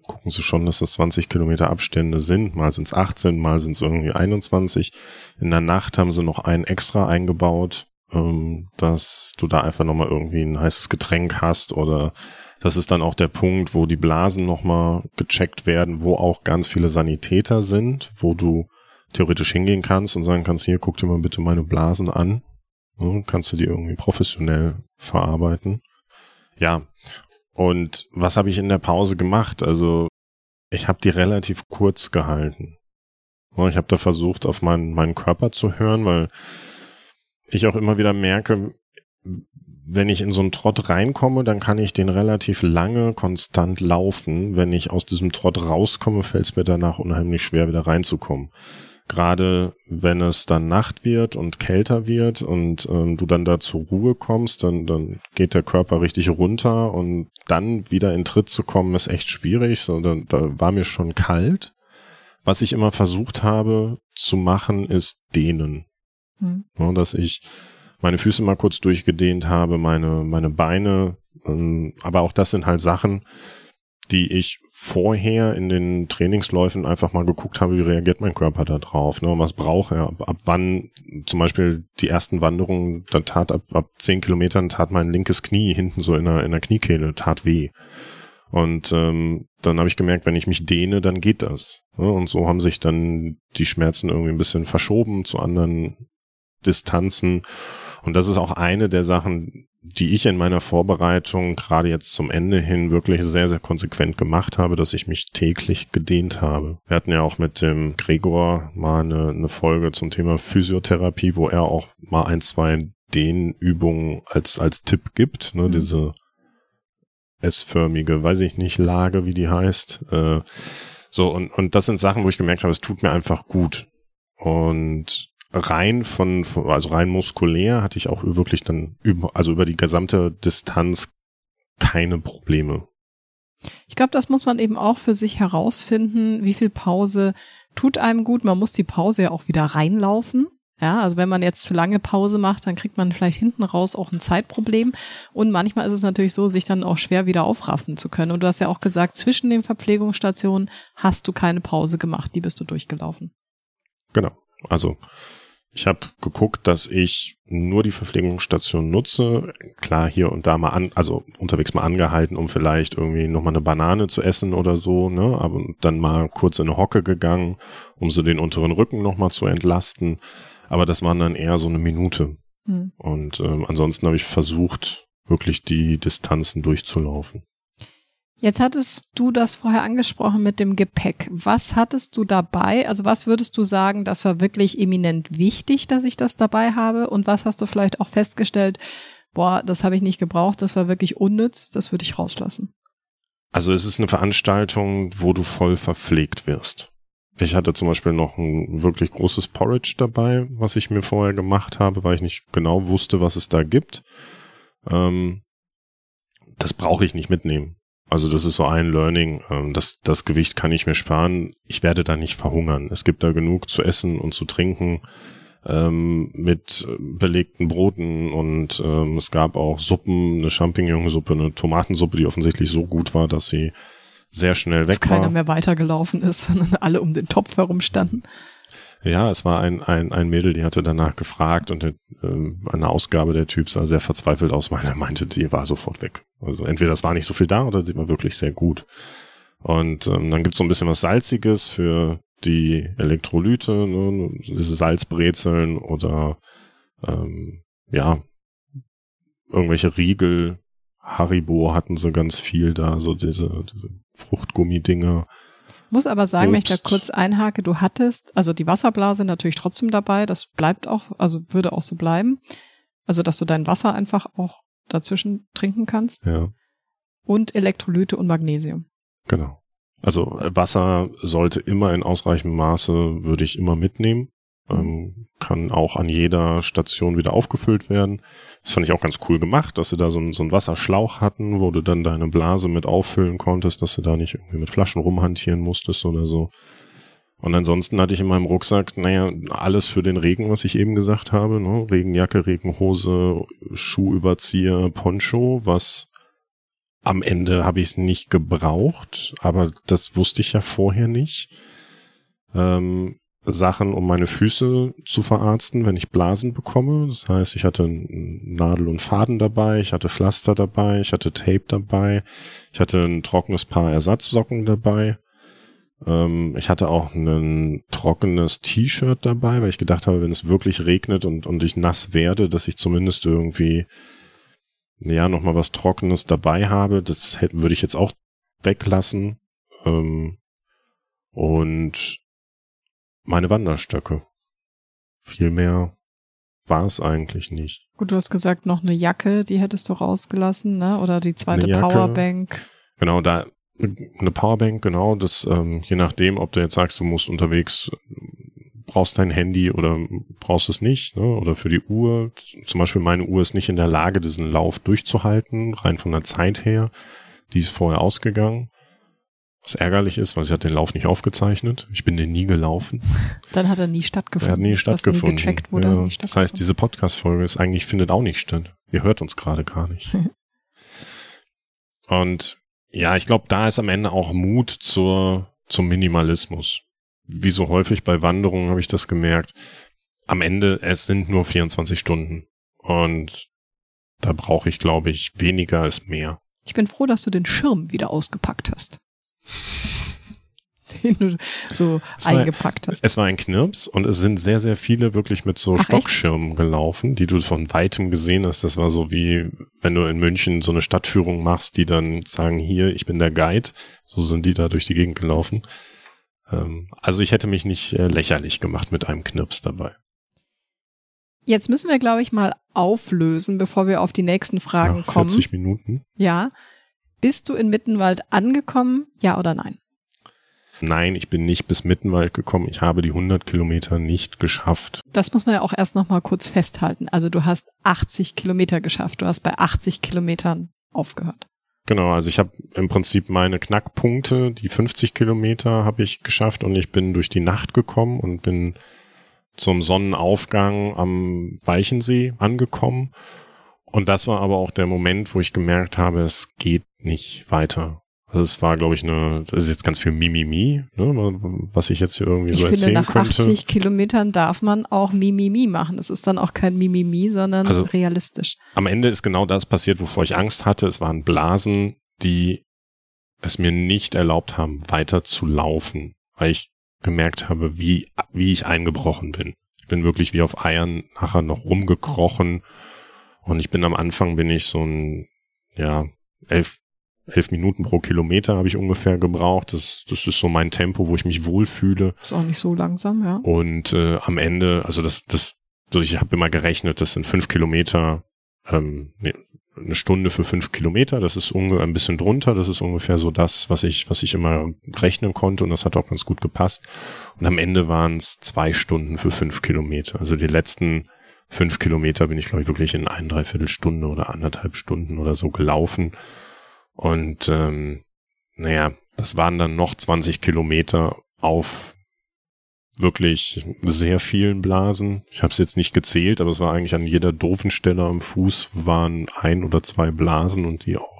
gucken sie schon, dass das 20 Kilometer Abstände sind. Mal sind es 18, mal sind es irgendwie 21. In der Nacht haben sie noch einen extra eingebaut, ähm, dass du da einfach nochmal irgendwie ein heißes Getränk hast oder das ist dann auch der Punkt, wo die Blasen nochmal gecheckt werden, wo auch ganz viele Sanitäter sind, wo du theoretisch hingehen kannst und sagen kannst, hier, guck dir mal bitte meine Blasen an. Ja, kannst du die irgendwie professionell verarbeiten. Ja, und was habe ich in der Pause gemacht? Also ich habe die relativ kurz gehalten. Ich habe da versucht, auf meinen, meinen Körper zu hören, weil ich auch immer wieder merke, wenn ich in so einen Trott reinkomme, dann kann ich den relativ lange konstant laufen. Wenn ich aus diesem Trott rauskomme, fällt es mir danach unheimlich schwer, wieder reinzukommen. Gerade wenn es dann Nacht wird und kälter wird und ähm, du dann da zur Ruhe kommst, dann, dann geht der Körper richtig runter und dann wieder in Tritt zu kommen, ist echt schwierig. So, da, da war mir schon kalt. Was ich immer versucht habe zu machen, ist dehnen. Hm. Ja, dass ich meine Füße mal kurz durchgedehnt habe, meine, meine Beine. Ähm, aber auch das sind halt Sachen, die ich vorher in den Trainingsläufen einfach mal geguckt habe, wie reagiert mein Körper da drauf, ne? was braucht er, ab, ab wann zum Beispiel die ersten Wanderungen, dann tat ab, ab zehn Kilometern tat mein linkes Knie hinten so in der, in der Kniekehle, tat weh. Und ähm, dann habe ich gemerkt, wenn ich mich dehne, dann geht das. Ne? Und so haben sich dann die Schmerzen irgendwie ein bisschen verschoben zu anderen Distanzen. Und das ist auch eine der Sachen, die ich in meiner Vorbereitung gerade jetzt zum Ende hin wirklich sehr, sehr konsequent gemacht habe, dass ich mich täglich gedehnt habe. Wir hatten ja auch mit dem Gregor mal eine, eine Folge zum Thema Physiotherapie, wo er auch mal ein, zwei Dehnübungen als, als Tipp gibt, ne, mhm. diese S-förmige, weiß ich nicht, Lage, wie die heißt. Äh, so, und, und das sind Sachen, wo ich gemerkt habe, es tut mir einfach gut. Und rein von, also rein muskulär hatte ich auch wirklich dann über, also über die gesamte Distanz keine Probleme. Ich glaube, das muss man eben auch für sich herausfinden, wie viel Pause tut einem gut. Man muss die Pause ja auch wieder reinlaufen. Ja, also wenn man jetzt zu lange Pause macht, dann kriegt man vielleicht hinten raus auch ein Zeitproblem. Und manchmal ist es natürlich so, sich dann auch schwer wieder aufraffen zu können. Und du hast ja auch gesagt, zwischen den Verpflegungsstationen hast du keine Pause gemacht, die bist du durchgelaufen. Genau. Also ich habe geguckt, dass ich nur die Verpflegungsstation nutze. Klar, hier und da mal an, also unterwegs mal angehalten, um vielleicht irgendwie nochmal eine Banane zu essen oder so, ne? Aber dann mal kurz in eine Hocke gegangen, um so den unteren Rücken nochmal zu entlasten. Aber das waren dann eher so eine Minute. Mhm. Und ähm, ansonsten habe ich versucht, wirklich die Distanzen durchzulaufen. Jetzt hattest du das vorher angesprochen mit dem Gepäck. Was hattest du dabei? Also was würdest du sagen, das war wirklich eminent wichtig, dass ich das dabei habe? Und was hast du vielleicht auch festgestellt, boah, das habe ich nicht gebraucht, das war wirklich unnütz, das würde ich rauslassen? Also es ist eine Veranstaltung, wo du voll verpflegt wirst. Ich hatte zum Beispiel noch ein wirklich großes Porridge dabei, was ich mir vorher gemacht habe, weil ich nicht genau wusste, was es da gibt. Ähm, das brauche ich nicht mitnehmen. Also das ist so ein Learning. Ähm, das, das Gewicht kann ich mir sparen. Ich werde da nicht verhungern. Es gibt da genug zu essen und zu trinken ähm, mit belegten Broten und ähm, es gab auch Suppen, eine Champignonsuppe, eine Tomatensuppe, die offensichtlich so gut war, dass sie sehr schnell weg dass war. Dass keiner mehr weitergelaufen ist, sondern alle um den Topf herumstanden. Ja, es war ein, ein, ein Mädel, die hatte danach gefragt und äh, eine Ausgabe der Typ sah sehr verzweifelt aus, weil er meinte, die war sofort weg. Also entweder es war nicht so viel da oder sie war wirklich sehr gut. Und ähm, dann gibt's so ein bisschen was Salziges für die Elektrolyte, ne, diese Salzbrezeln oder ähm, ja, irgendwelche Riegel. Haribo hatten sie ganz viel da, so diese, diese Fruchtgummidinger. Muss aber sagen, Obst. wenn ich da kurz einhake, du hattest, also die Wasserblase natürlich trotzdem dabei, das bleibt auch, also würde auch so bleiben. Also, dass du dein Wasser einfach auch dazwischen trinken kannst. Ja. Und Elektrolyte und Magnesium. Genau. Also Wasser sollte immer in ausreichendem Maße, würde ich immer mitnehmen. Ähm, kann auch an jeder Station wieder aufgefüllt werden. Das fand ich auch ganz cool gemacht, dass sie da so, einen, so einen Wasserschlauch hatten, wo du dann deine Blase mit auffüllen konntest, dass du da nicht irgendwie mit Flaschen rumhantieren musstest oder so. Und ansonsten hatte ich in meinem Rucksack, naja, alles für den Regen, was ich eben gesagt habe, ne? Regenjacke, Regenhose, Schuhüberzieher, Poncho, was am Ende habe ich es nicht gebraucht, aber das wusste ich ja vorher nicht. Ähm, Sachen, um meine Füße zu verarzten, wenn ich Blasen bekomme. Das heißt, ich hatte Nadel und Faden dabei, ich hatte Pflaster dabei, ich hatte Tape dabei, ich hatte ein trockenes Paar Ersatzsocken dabei. Ähm, ich hatte auch ein trockenes T-Shirt dabei, weil ich gedacht habe, wenn es wirklich regnet und, und ich nass werde, dass ich zumindest irgendwie ja nochmal was Trockenes dabei habe. Das würde ich jetzt auch weglassen. Ähm, und meine Wanderstöcke. Viel mehr war es eigentlich nicht. Gut, du hast gesagt, noch eine Jacke, die hättest du rausgelassen, ne? Oder die zweite Powerbank. Genau, da eine Powerbank, genau, das ähm, je nachdem, ob du jetzt sagst, du musst unterwegs brauchst dein Handy oder brauchst es nicht, ne? Oder für die Uhr. Zum Beispiel meine Uhr ist nicht in der Lage, diesen Lauf durchzuhalten, rein von der Zeit her. Die ist vorher ausgegangen. Was ärgerlich ist, weil sie hat den Lauf nicht aufgezeichnet. Ich bin den nie gelaufen. Dann hat er nie stattgefunden. Er hat nie stattgefunden. Nie getrackt, ja. nie stattgefunden. Das heißt, diese Podcast-Folge ist eigentlich, findet auch nicht statt. Ihr hört uns gerade gar nicht. Und ja, ich glaube, da ist am Ende auch Mut zur, zum Minimalismus. Wie so häufig bei Wanderungen habe ich das gemerkt. Am Ende, es sind nur 24 Stunden. Und da brauche ich, glaube ich, weniger ist mehr. Ich bin froh, dass du den Schirm wieder ausgepackt hast. Den du so es eingepackt war, hast. Es war ein Knirps und es sind sehr, sehr viele wirklich mit so Ach, Stockschirmen echt? gelaufen, die du von weitem gesehen hast. Das war so wie, wenn du in München so eine Stadtführung machst, die dann sagen, hier, ich bin der Guide. So sind die da durch die Gegend gelaufen. Ähm, also ich hätte mich nicht äh, lächerlich gemacht mit einem Knirps dabei. Jetzt müssen wir, glaube ich, mal auflösen, bevor wir auf die nächsten Fragen ja, 40 kommen. 40 Minuten. Ja. Bist du in Mittenwald angekommen? Ja oder nein? Nein, ich bin nicht bis Mittenwald gekommen. Ich habe die 100 Kilometer nicht geschafft. Das muss man ja auch erst noch mal kurz festhalten. Also du hast 80 Kilometer geschafft. Du hast bei 80 Kilometern aufgehört. Genau, also ich habe im Prinzip meine Knackpunkte, die 50 Kilometer habe ich geschafft und ich bin durch die Nacht gekommen und bin zum Sonnenaufgang am Weichensee angekommen. Und das war aber auch der Moment, wo ich gemerkt habe, es geht nicht weiter. Also es war, glaube ich, eine, das ist jetzt ganz viel Mimimi, ne, was ich jetzt hier irgendwie ich so erzählen finde, nach könnte. 80 Kilometern darf man auch Mimimi machen. Es ist dann auch kein Mimimi, sondern also, realistisch. Am Ende ist genau das passiert, wovor ich Angst hatte. Es waren Blasen, die es mir nicht erlaubt haben, weiter zu laufen, weil ich gemerkt habe, wie, wie ich eingebrochen bin. Ich bin wirklich wie auf Eiern nachher noch rumgekrochen und ich bin am Anfang bin ich so ein, ja, elf, elf Minuten pro Kilometer habe ich ungefähr gebraucht. Das, das ist so mein Tempo, wo ich mich wohlfühle. Ist auch nicht so langsam, ja. Und äh, am Ende, also das, das, ich habe immer gerechnet, das sind fünf Kilometer, ähm, eine Stunde für fünf Kilometer. Das ist ungefähr ein bisschen drunter. Das ist ungefähr so das, was ich, was ich immer rechnen konnte und das hat auch ganz gut gepasst. Und am Ende waren es zwei Stunden für fünf Kilometer. Also die letzten fünf Kilometer bin ich, glaube ich, wirklich in ein, dreiviertel Stunde oder anderthalb Stunden oder so gelaufen. Und ähm, naja, das waren dann noch 20 Kilometer auf wirklich sehr vielen Blasen. Ich habe es jetzt nicht gezählt, aber es war eigentlich an jeder doofen Stelle am Fuß waren ein oder zwei Blasen und die auch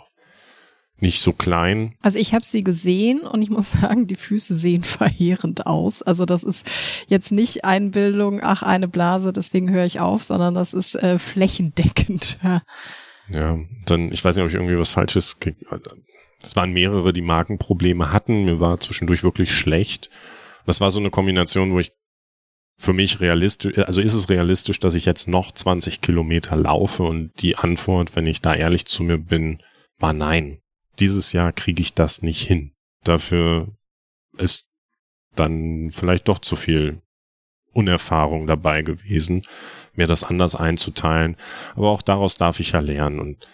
nicht so klein. Also ich habe sie gesehen und ich muss sagen, die Füße sehen verheerend aus. Also das ist jetzt nicht Einbildung, ach eine Blase, deswegen höre ich auf, sondern das ist äh, flächendeckend. Ja. Ja, dann, ich weiß nicht, ob ich irgendwie was Falsches, es waren mehrere, die Magenprobleme hatten, mir war zwischendurch wirklich schlecht. Das war so eine Kombination, wo ich für mich realistisch, also ist es realistisch, dass ich jetzt noch 20 Kilometer laufe und die Antwort, wenn ich da ehrlich zu mir bin, war nein. Dieses Jahr kriege ich das nicht hin. Dafür ist dann vielleicht doch zu viel Unerfahrung dabei gewesen mir das anders einzuteilen. Aber auch daraus darf ich ja lernen. Und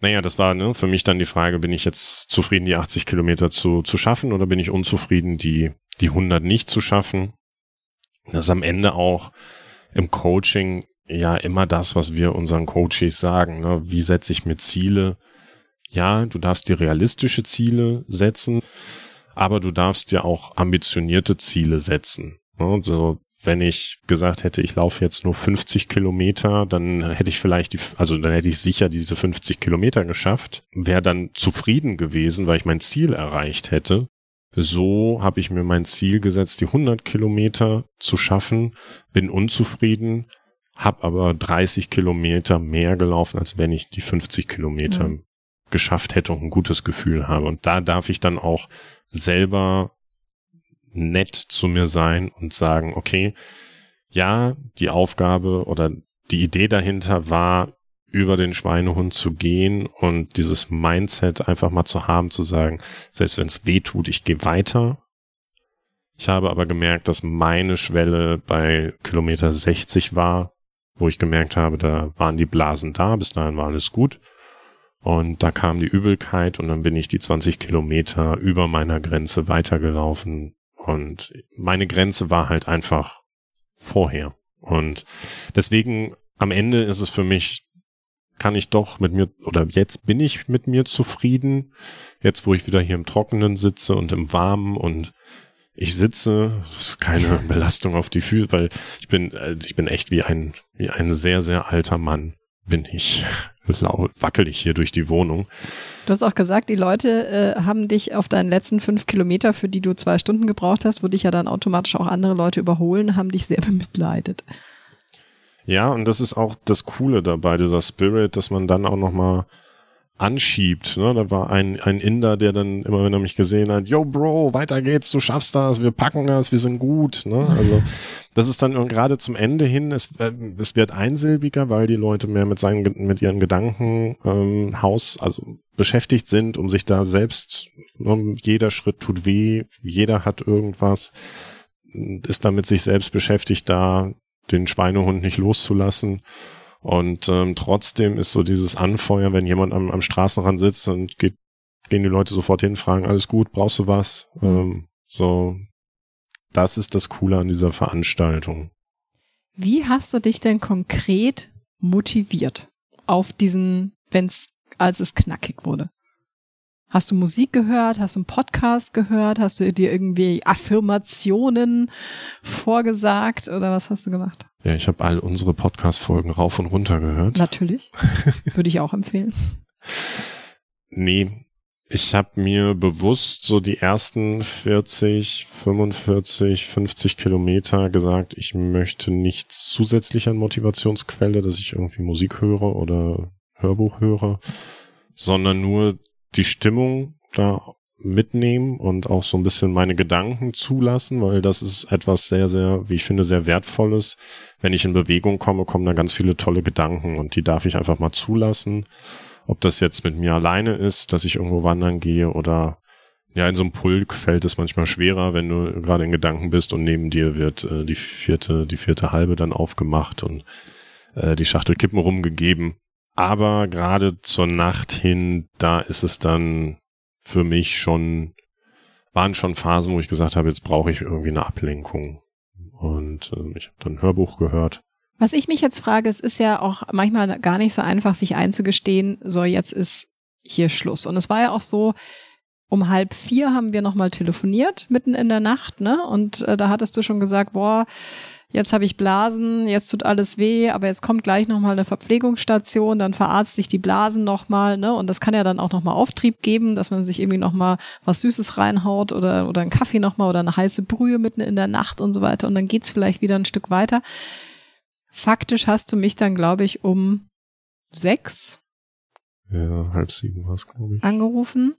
naja, das war ne, für mich dann die Frage, bin ich jetzt zufrieden, die 80 Kilometer zu, zu schaffen oder bin ich unzufrieden, die, die 100 nicht zu schaffen? Das ist am Ende auch im Coaching ja immer das, was wir unseren Coaches sagen. Ne? Wie setze ich mir Ziele? Ja, du darfst dir realistische Ziele setzen, aber du darfst dir auch ambitionierte Ziele setzen. Ne? So, wenn ich gesagt hätte, ich laufe jetzt nur 50 Kilometer, dann hätte ich vielleicht die, also dann hätte ich sicher diese 50 Kilometer geschafft, wäre dann zufrieden gewesen, weil ich mein Ziel erreicht hätte. So habe ich mir mein Ziel gesetzt, die 100 Kilometer zu schaffen, bin unzufrieden, habe aber 30 Kilometer mehr gelaufen, als wenn ich die 50 Kilometer mhm. Geschafft hätte und ein gutes Gefühl habe. Und da darf ich dann auch selber nett zu mir sein und sagen, okay, ja, die Aufgabe oder die Idee dahinter war, über den Schweinehund zu gehen und dieses Mindset einfach mal zu haben, zu sagen, selbst wenn es weh tut, ich gehe weiter. Ich habe aber gemerkt, dass meine Schwelle bei Kilometer 60 war, wo ich gemerkt habe, da waren die Blasen da, bis dahin war alles gut. Und da kam die Übelkeit und dann bin ich die 20 Kilometer über meiner Grenze weitergelaufen. Und meine Grenze war halt einfach vorher. Und deswegen am Ende ist es für mich kann ich doch mit mir, oder jetzt bin ich mit mir zufrieden. Jetzt, wo ich wieder hier im Trockenen sitze und im Warmen und ich sitze, das ist keine Belastung auf die Füße, weil ich bin, äh, ich bin echt wie ein, wie ein sehr, sehr alter Mann bin ich. Laut, wackel ich hier durch die Wohnung. Du hast auch gesagt, die Leute äh, haben dich auf deinen letzten fünf Kilometer, für die du zwei Stunden gebraucht hast, wo dich ja dann automatisch auch andere Leute überholen, haben dich sehr bemitleidet. Ja, und das ist auch das Coole dabei, dieser Spirit, dass man dann auch nochmal anschiebt. Ne? Da war ein, ein Inder, der dann immer, wenn er mich gesehen hat, yo Bro, weiter geht's, du schaffst das, wir packen das, wir sind gut. Ne? Also das ist dann gerade zum Ende hin, es, äh, es wird einsilbiger, weil die Leute mehr mit seinen mit ihren Gedanken ähm, Haus, also beschäftigt sind, um sich da selbst, ne? jeder Schritt tut weh, jeder hat irgendwas, ist damit sich selbst beschäftigt, da den Schweinehund nicht loszulassen. Und ähm, trotzdem ist so dieses Anfeuern, wenn jemand am, am Straßenrand sitzt, dann geht, gehen die Leute sofort hin, fragen, alles gut, brauchst du was? Mhm. Ähm, so, das ist das Coole an dieser Veranstaltung. Wie hast du dich denn konkret motiviert auf diesen, wenn es, als es knackig wurde? Hast du Musik gehört? Hast du einen Podcast gehört? Hast du dir irgendwie Affirmationen vorgesagt oder was hast du gemacht? Ja, ich habe all unsere Podcast-Folgen rauf und runter gehört. Natürlich. Würde ich auch empfehlen. Nee, ich habe mir bewusst so die ersten 40, 45, 50 Kilometer gesagt, ich möchte nichts zusätzlich an Motivationsquelle, dass ich irgendwie Musik höre oder Hörbuch höre, sondern nur die Stimmung da mitnehmen und auch so ein bisschen meine Gedanken zulassen, weil das ist etwas sehr, sehr, wie ich finde, sehr wertvolles. Wenn ich in Bewegung komme, kommen da ganz viele tolle Gedanken und die darf ich einfach mal zulassen. Ob das jetzt mit mir alleine ist, dass ich irgendwo wandern gehe oder ja, in so einem Pulk fällt es manchmal schwerer, wenn du gerade in Gedanken bist und neben dir wird äh, die vierte, die vierte halbe dann aufgemacht und äh, die Schachtel Kippen rumgegeben. Aber gerade zur Nacht hin, da ist es dann für mich schon, waren schon Phasen, wo ich gesagt habe, jetzt brauche ich irgendwie eine Ablenkung. Und äh, ich habe dann Hörbuch gehört. Was ich mich jetzt frage, es ist ja auch manchmal gar nicht so einfach, sich einzugestehen, so jetzt ist hier Schluss. Und es war ja auch so, um halb vier haben wir nochmal telefoniert, mitten in der Nacht, ne? Und äh, da hattest du schon gesagt, boah, jetzt habe ich Blasen, jetzt tut alles weh, aber jetzt kommt gleich nochmal eine Verpflegungsstation, dann verarzt sich die Blasen nochmal, ne? Und das kann ja dann auch nochmal Auftrieb geben, dass man sich irgendwie nochmal was Süßes reinhaut oder, oder einen Kaffee nochmal oder eine heiße Brühe mitten in der Nacht und so weiter. Und dann geht's vielleicht wieder ein Stück weiter. Faktisch hast du mich dann, glaube ich, um sechs ja, halb sieben war es, glaube ich. Angerufen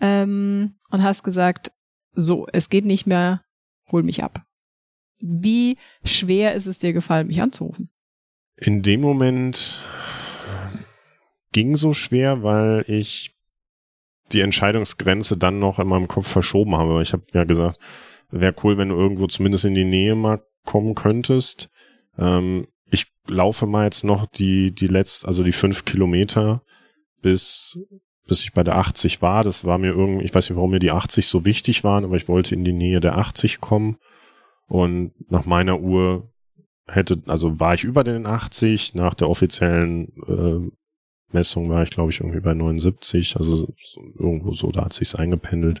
ähm, und hast gesagt, so, es geht nicht mehr, hol mich ab. Wie schwer ist es dir gefallen, mich anzurufen? In dem Moment ging so schwer, weil ich die Entscheidungsgrenze dann noch in meinem Kopf verschoben habe. Ich habe ja gesagt, wäre cool, wenn du irgendwo zumindest in die Nähe mal kommen könntest. Ähm, ich laufe mal jetzt noch die, die letzte, also die fünf Kilometer bis, bis ich bei der 80 war. Das war mir irgendwie, ich weiß nicht, warum mir die 80 so wichtig waren, aber ich wollte in die Nähe der 80 kommen. Und nach meiner Uhr hätte, also war ich über den 80, nach der offiziellen äh, Messung war ich, glaube ich, irgendwie bei 79, also so, irgendwo so, da hat sich's eingependelt.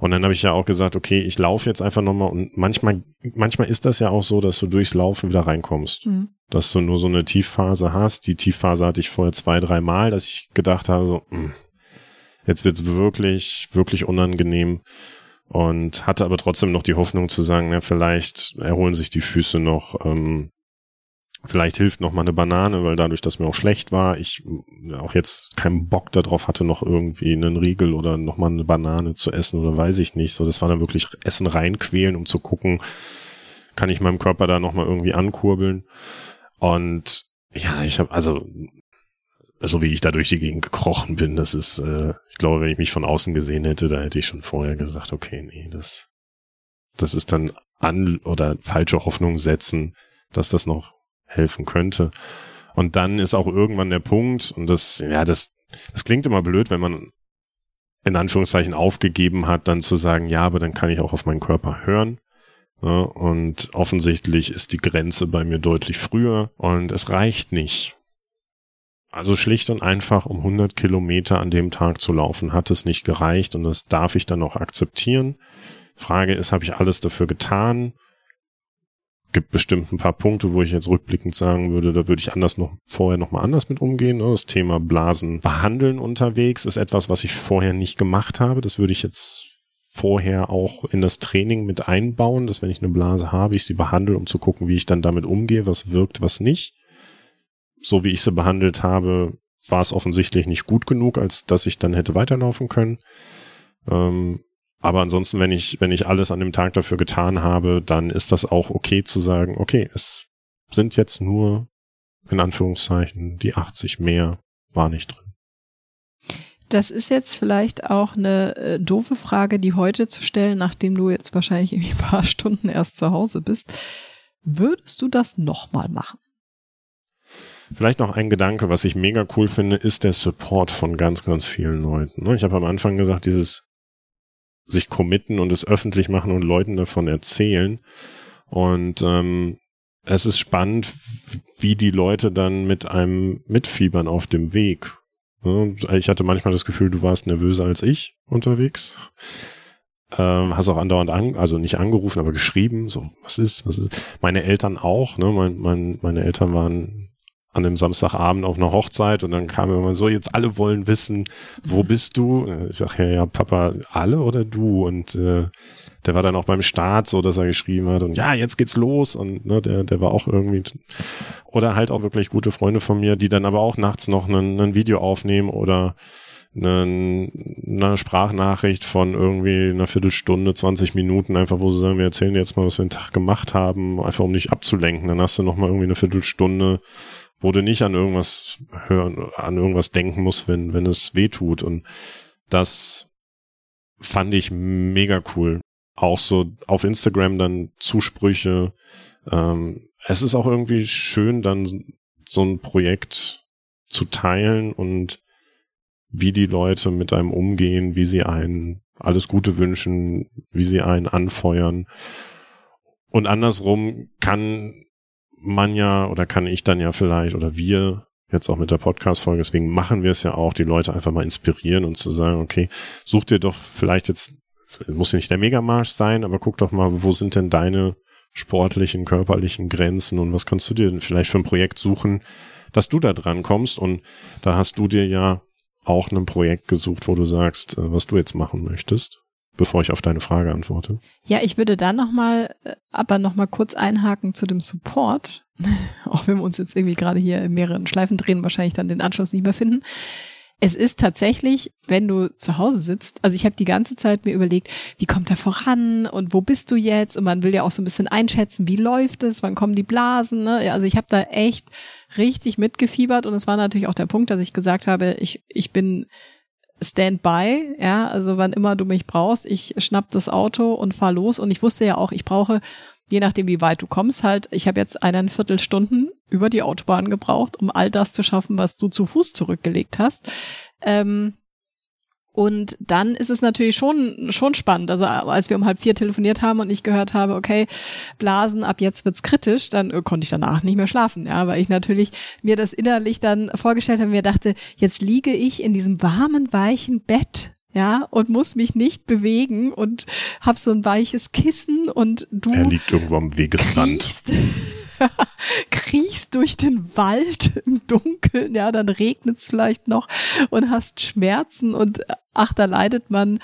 Und dann habe ich ja auch gesagt, okay, ich laufe jetzt einfach nochmal und manchmal, manchmal ist das ja auch so, dass du durchs Laufen wieder reinkommst. Mhm. Dass du nur so eine Tiefphase hast. Die Tiefphase hatte ich vorher zwei, drei Mal, dass ich gedacht habe, so, mh, hm, jetzt wird's wirklich, wirklich unangenehm. Und hatte aber trotzdem noch die Hoffnung zu sagen, na, vielleicht erholen sich die Füße noch, ähm, Vielleicht hilft noch mal eine Banane, weil dadurch, dass mir auch schlecht war, ich auch jetzt keinen Bock darauf hatte, noch irgendwie einen Riegel oder noch mal eine Banane zu essen oder weiß ich nicht. So, das war dann wirklich Essen reinquälen, um zu gucken, kann ich meinem Körper da noch mal irgendwie ankurbeln. Und ja, ich habe also so wie ich da durch die Gegend gekrochen bin, das ist, äh, ich glaube, wenn ich mich von außen gesehen hätte, da hätte ich schon vorher gesagt, okay, nee, das, das ist dann an oder falsche Hoffnung setzen, dass das noch helfen könnte. Und dann ist auch irgendwann der Punkt, und das, ja, das, das klingt immer blöd, wenn man in Anführungszeichen aufgegeben hat, dann zu sagen, ja, aber dann kann ich auch auf meinen Körper hören. Ja, und offensichtlich ist die Grenze bei mir deutlich früher und es reicht nicht. Also schlicht und einfach, um 100 Kilometer an dem Tag zu laufen, hat es nicht gereicht und das darf ich dann auch akzeptieren. Frage ist, habe ich alles dafür getan? gibt bestimmt ein paar Punkte, wo ich jetzt rückblickend sagen würde, da würde ich anders noch vorher noch mal anders mit umgehen. Ne? Das Thema Blasen behandeln unterwegs ist etwas, was ich vorher nicht gemacht habe. Das würde ich jetzt vorher auch in das Training mit einbauen, dass wenn ich eine Blase habe, ich sie behandle, um zu gucken, wie ich dann damit umgehe, was wirkt, was nicht. So wie ich sie behandelt habe, war es offensichtlich nicht gut genug, als dass ich dann hätte weiterlaufen können. Ähm, aber ansonsten, wenn ich, wenn ich alles an dem Tag dafür getan habe, dann ist das auch okay zu sagen, okay, es sind jetzt nur, in Anführungszeichen, die 80 mehr war nicht drin. Das ist jetzt vielleicht auch eine äh, doofe Frage, die heute zu stellen, nachdem du jetzt wahrscheinlich irgendwie ein paar Stunden erst zu Hause bist. Würdest du das nochmal machen? Vielleicht noch ein Gedanke, was ich mega cool finde, ist der Support von ganz, ganz vielen Leuten. Ne? Ich habe am Anfang gesagt, dieses sich committen und es öffentlich machen und Leuten davon erzählen. Und ähm, es ist spannend, wie die Leute dann mit einem mitfiebern auf dem Weg. Ich hatte manchmal das Gefühl, du warst nervöser als ich unterwegs. Ähm, hast auch andauernd an, also nicht angerufen, aber geschrieben. So, was ist, was ist? Meine Eltern auch. Ne? Mein, mein, meine Eltern waren an dem Samstagabend auf einer Hochzeit und dann kam immer so, jetzt alle wollen wissen, wo bist du? Ich sag ja, ja, Papa, alle oder du? Und äh, der war dann auch beim Start so, dass er geschrieben hat und ja, jetzt geht's los und ne, der, der war auch irgendwie oder halt auch wirklich gute Freunde von mir, die dann aber auch nachts noch ein Video aufnehmen oder eine, eine Sprachnachricht von irgendwie einer Viertelstunde, 20 Minuten, einfach wo sie sagen, wir erzählen jetzt mal, was wir den Tag gemacht haben, einfach um dich abzulenken. Dann hast du noch mal irgendwie eine Viertelstunde wo du nicht an irgendwas hören, an irgendwas denken musst, wenn, wenn es weh tut. Und das fand ich mega cool. Auch so auf Instagram dann Zusprüche. Ähm, es ist auch irgendwie schön, dann so ein Projekt zu teilen und wie die Leute mit einem umgehen, wie sie einen alles Gute wünschen, wie sie einen anfeuern. Und andersrum kann man ja oder kann ich dann ja vielleicht oder wir jetzt auch mit der Podcast-Folge, deswegen machen wir es ja auch, die Leute einfach mal inspirieren und zu sagen, okay, such dir doch vielleicht jetzt, muss ja nicht der Megamarsch sein, aber guck doch mal, wo sind denn deine sportlichen, körperlichen Grenzen und was kannst du dir denn vielleicht für ein Projekt suchen, dass du da dran kommst und da hast du dir ja auch ein Projekt gesucht, wo du sagst, äh, was du jetzt machen möchtest bevor ich auf deine Frage antworte. Ja, ich würde da nochmal, äh, aber nochmal kurz einhaken zu dem Support. Auch wenn wir uns jetzt irgendwie gerade hier in mehreren Schleifen drehen, wahrscheinlich dann den Anschluss nicht mehr finden. Es ist tatsächlich, wenn du zu Hause sitzt, also ich habe die ganze Zeit mir überlegt, wie kommt er voran und wo bist du jetzt? Und man will ja auch so ein bisschen einschätzen, wie läuft es, wann kommen die Blasen. Ne? Also ich habe da echt richtig mitgefiebert und es war natürlich auch der Punkt, dass ich gesagt habe, ich, ich bin Standby, ja, also wann immer du mich brauchst, ich schnapp das Auto und fahr los und ich wusste ja auch, ich brauche, je nachdem wie weit du kommst, halt, ich habe jetzt eineinviertel Stunden über die Autobahn gebraucht, um all das zu schaffen, was du zu Fuß zurückgelegt hast. Ähm, und dann ist es natürlich schon, schon spannend. Also als wir um halb vier telefoniert haben und ich gehört habe, okay, Blasen, ab jetzt wird's kritisch, dann äh, konnte ich danach nicht mehr schlafen. Ja, weil ich natürlich mir das innerlich dann vorgestellt habe, mir dachte, jetzt liege ich in diesem warmen, weichen Bett ja, und muss mich nicht bewegen und hab so ein weiches Kissen und du. Er liegt irgendwo am Wegesrand. Durch den Wald im Dunkeln, ja, dann regnet's vielleicht noch und hast Schmerzen und ach, da leidet man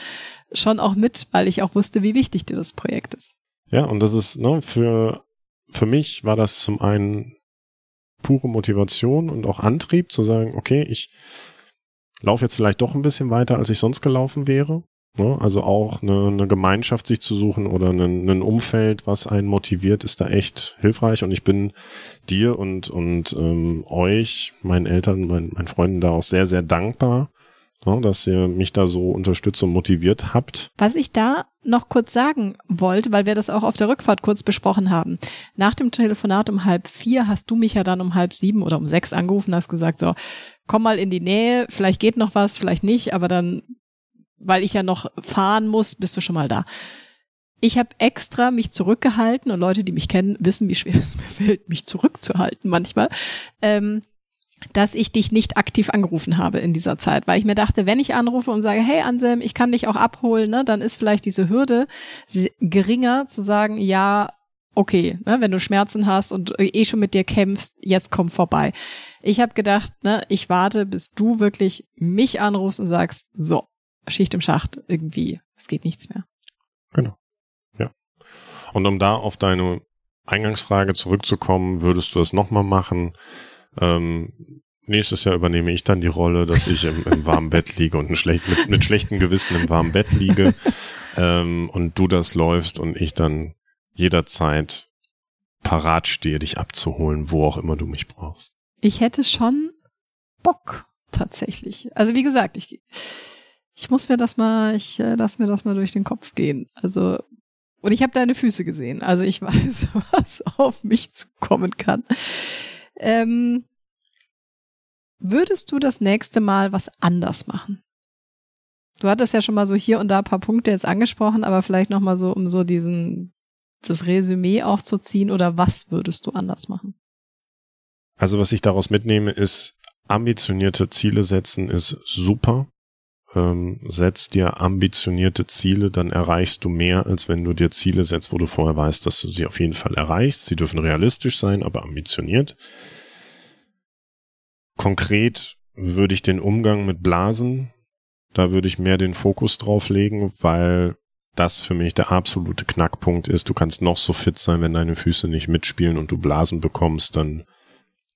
schon auch mit, weil ich auch wusste, wie wichtig dir das Projekt ist. Ja, und das ist, ne, für, für mich war das zum einen pure Motivation und auch Antrieb zu sagen, okay, ich laufe jetzt vielleicht doch ein bisschen weiter, als ich sonst gelaufen wäre. Ne? Also auch eine, eine Gemeinschaft sich zu suchen oder ein, ein Umfeld, was einen motiviert, ist da echt hilfreich. Und ich bin dir und, und ähm, euch, meinen Eltern, meinen, meinen Freunden da auch sehr, sehr dankbar, ne? dass ihr mich da so unterstützt und motiviert habt. Was ich da noch kurz sagen wollte, weil wir das auch auf der Rückfahrt kurz besprochen haben. Nach dem Telefonat um halb vier hast du mich ja dann um halb sieben oder um sechs angerufen, hast gesagt, so, komm mal in die Nähe, vielleicht geht noch was, vielleicht nicht, aber dann, weil ich ja noch fahren muss, bist du schon mal da. Ich habe extra mich zurückgehalten und Leute, die mich kennen, wissen, wie schwer es mir fällt, mich zurückzuhalten manchmal. Ähm, dass ich dich nicht aktiv angerufen habe in dieser Zeit, weil ich mir dachte, wenn ich anrufe und sage, hey Anselm, ich kann dich auch abholen, ne, dann ist vielleicht diese Hürde geringer zu sagen, ja, okay, ne, wenn du Schmerzen hast und eh schon mit dir kämpfst, jetzt komm vorbei. Ich habe gedacht, ne, ich warte, bis du wirklich mich anrufst und sagst, so, Schicht im Schacht, irgendwie, es geht nichts mehr. Genau. Ja. Und um da auf deine Eingangsfrage zurückzukommen, würdest du das nochmal machen? Ähm, nächstes Jahr übernehme ich dann die Rolle, dass ich im, im warmen Bett liege und schlecht, mit, mit schlechtem Gewissen im warmen Bett liege ähm, und du das läufst und ich dann jederzeit parat stehe, dich abzuholen, wo auch immer du mich brauchst. Ich hätte schon Bock tatsächlich. Also wie gesagt, ich ich muss mir das mal, ich äh, lass mir das mal durch den Kopf gehen. Also und ich habe deine Füße gesehen, also ich weiß, was auf mich zukommen kann. Ähm, würdest du das nächste Mal was anders machen? Du hattest ja schon mal so hier und da ein paar Punkte jetzt angesprochen, aber vielleicht noch mal so, um so diesen das Resümee auch zu ziehen oder was würdest du anders machen? Also was ich daraus mitnehme, ist ambitionierte Ziele setzen ist super. Ähm, setz dir ambitionierte Ziele, dann erreichst du mehr, als wenn du dir Ziele setzt, wo du vorher weißt, dass du sie auf jeden Fall erreichst. Sie dürfen realistisch sein, aber ambitioniert. Konkret würde ich den Umgang mit Blasen, da würde ich mehr den Fokus drauf legen, weil das für mich der absolute Knackpunkt ist. Du kannst noch so fit sein, wenn deine Füße nicht mitspielen und du Blasen bekommst, dann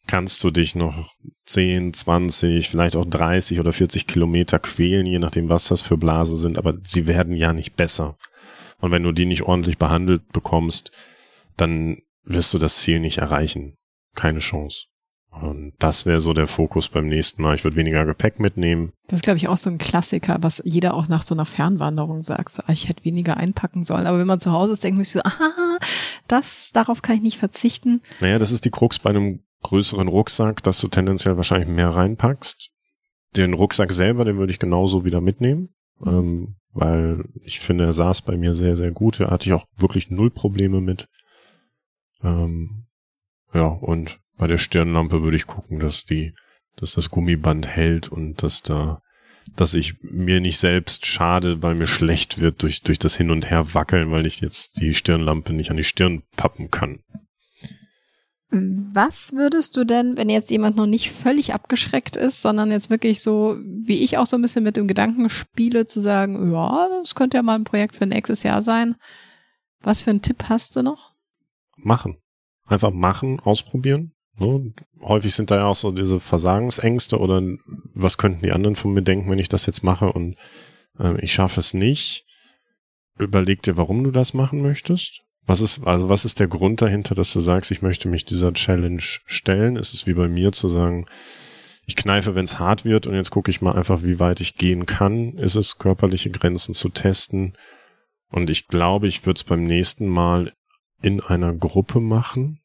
kannst du dich noch 10, 20, vielleicht auch 30 oder 40 Kilometer quälen, je nachdem, was das für Blasen sind, aber sie werden ja nicht besser. Und wenn du die nicht ordentlich behandelt bekommst, dann wirst du das Ziel nicht erreichen. Keine Chance. Und das wäre so der Fokus beim nächsten Mal. Ich würde weniger Gepäck mitnehmen. Das ist, glaube ich, auch so ein Klassiker, was jeder auch nach so einer Fernwanderung sagt. So, ah, ich hätte weniger einpacken sollen. Aber wenn man zu Hause ist, denkt man sich so, aha, das, darauf kann ich nicht verzichten. Naja, das ist die Krux bei einem größeren Rucksack, dass du tendenziell wahrscheinlich mehr reinpackst. Den Rucksack selber, den würde ich genauso wieder mitnehmen. Mhm. Ähm, weil ich finde, er saß bei mir sehr, sehr gut. Da hatte ich auch wirklich null Probleme mit. Ähm, ja, und bei der Stirnlampe würde ich gucken, dass die, dass das Gummiband hält und dass da, dass ich mir nicht selbst schade, weil mir schlecht wird durch, durch das Hin und Her wackeln, weil ich jetzt die Stirnlampe nicht an die Stirn pappen kann. Was würdest du denn, wenn jetzt jemand noch nicht völlig abgeschreckt ist, sondern jetzt wirklich so, wie ich auch so ein bisschen mit dem Gedanken spiele, zu sagen, ja, das könnte ja mal ein Projekt für nächstes Jahr sein. Was für einen Tipp hast du noch? Machen. Einfach machen, ausprobieren. Ne? Häufig sind da ja auch so diese Versagensängste oder was könnten die anderen von mir denken, wenn ich das jetzt mache und äh, ich schaffe es nicht. Überleg dir, warum du das machen möchtest. Was ist, also was ist der Grund dahinter, dass du sagst, ich möchte mich dieser Challenge stellen? Ist es wie bei mir zu sagen, ich kneife, wenn es hart wird und jetzt gucke ich mal einfach, wie weit ich gehen kann. Ist es körperliche Grenzen zu testen? Und ich glaube, ich würde es beim nächsten Mal in einer Gruppe machen,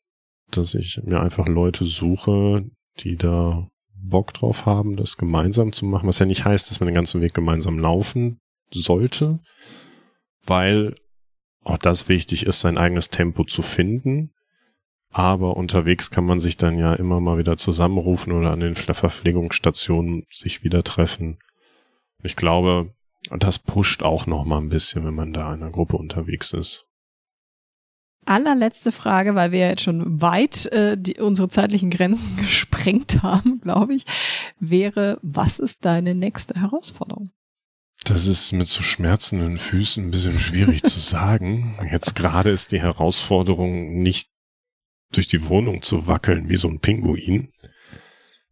dass ich mir einfach Leute suche, die da Bock drauf haben, das gemeinsam zu machen, was ja nicht heißt, dass man den ganzen Weg gemeinsam laufen sollte, weil auch das wichtig ist, sein eigenes Tempo zu finden. Aber unterwegs kann man sich dann ja immer mal wieder zusammenrufen oder an den Verpflegungsstationen sich wieder treffen. Ich glaube, das pusht auch noch mal ein bisschen, wenn man da in einer Gruppe unterwegs ist. Allerletzte Frage, weil wir jetzt schon weit äh, die, unsere zeitlichen Grenzen gesprengt haben, glaube ich, wäre, was ist deine nächste Herausforderung? Das ist mit so schmerzenden Füßen ein bisschen schwierig zu sagen. Jetzt gerade ist die Herausforderung nicht durch die Wohnung zu wackeln wie so ein Pinguin.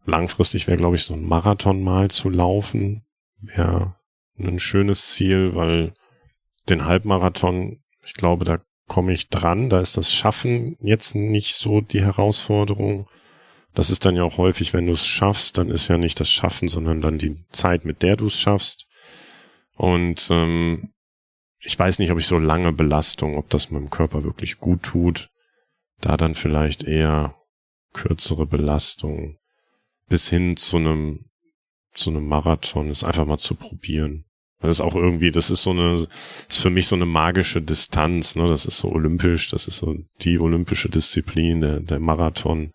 Langfristig wäre, glaube ich, so ein Marathon mal zu laufen. Wäre ein schönes Ziel, weil den Halbmarathon, ich glaube, da komme ich dran. Da ist das Schaffen jetzt nicht so die Herausforderung. Das ist dann ja auch häufig, wenn du es schaffst, dann ist ja nicht das Schaffen, sondern dann die Zeit, mit der du es schaffst. Und ähm, ich weiß nicht, ob ich so lange Belastung, ob das meinem Körper wirklich gut tut. Da dann vielleicht eher kürzere Belastung bis hin zu einem zu einem Marathon ist einfach mal zu probieren. Das ist auch irgendwie, das ist so eine, ist für mich so eine magische Distanz, ne? Das ist so olympisch, das ist so die olympische Disziplin, der, der Marathon.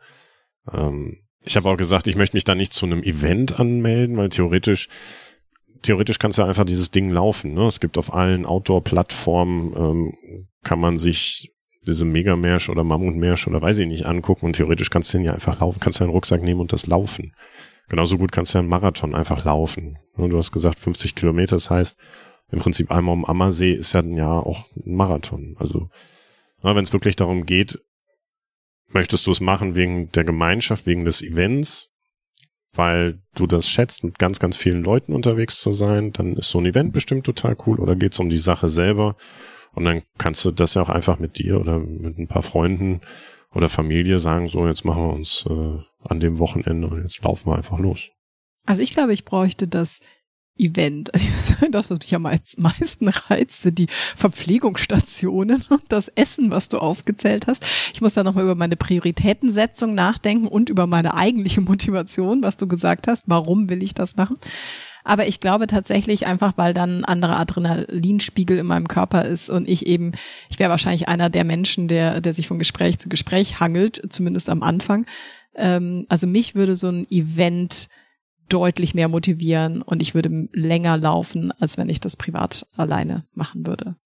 Ähm, ich habe auch gesagt, ich möchte mich da nicht zu einem Event anmelden, weil theoretisch, theoretisch kannst du einfach dieses Ding laufen. Ne? Es gibt auf allen Outdoor-Plattformen, ähm, kann man sich diese Megamersch oder Mammutmersch oder weiß ich nicht angucken und theoretisch kannst du den ja einfach laufen, kannst du einen Rucksack nehmen und das laufen. Genauso gut kannst du einen Marathon einfach laufen. Du hast gesagt 50 Kilometer, das heißt, im Prinzip einmal um Ammersee ist ja dann ja auch ein Marathon. Also, wenn es wirklich darum geht, möchtest du es machen wegen der Gemeinschaft, wegen des Events, weil du das schätzt, mit ganz, ganz vielen Leuten unterwegs zu sein, dann ist so ein Event bestimmt total cool oder geht es um die Sache selber und dann kannst du das ja auch einfach mit dir oder mit ein paar Freunden oder Familie sagen, so jetzt machen wir uns äh, an dem Wochenende und jetzt laufen wir einfach los. Also ich glaube, ich bräuchte das Event. Das, was mich am meisten reizt, sind die Verpflegungsstationen und das Essen, was du aufgezählt hast. Ich muss da nochmal über meine Prioritätensetzung nachdenken und über meine eigentliche Motivation, was du gesagt hast. Warum will ich das machen? Aber ich glaube tatsächlich einfach, weil dann ein anderer Adrenalinspiegel in meinem Körper ist und ich eben, ich wäre wahrscheinlich einer der Menschen, der, der sich von Gespräch zu Gespräch hangelt, zumindest am Anfang. Ähm, also mich würde so ein Event deutlich mehr motivieren und ich würde länger laufen, als wenn ich das privat alleine machen würde.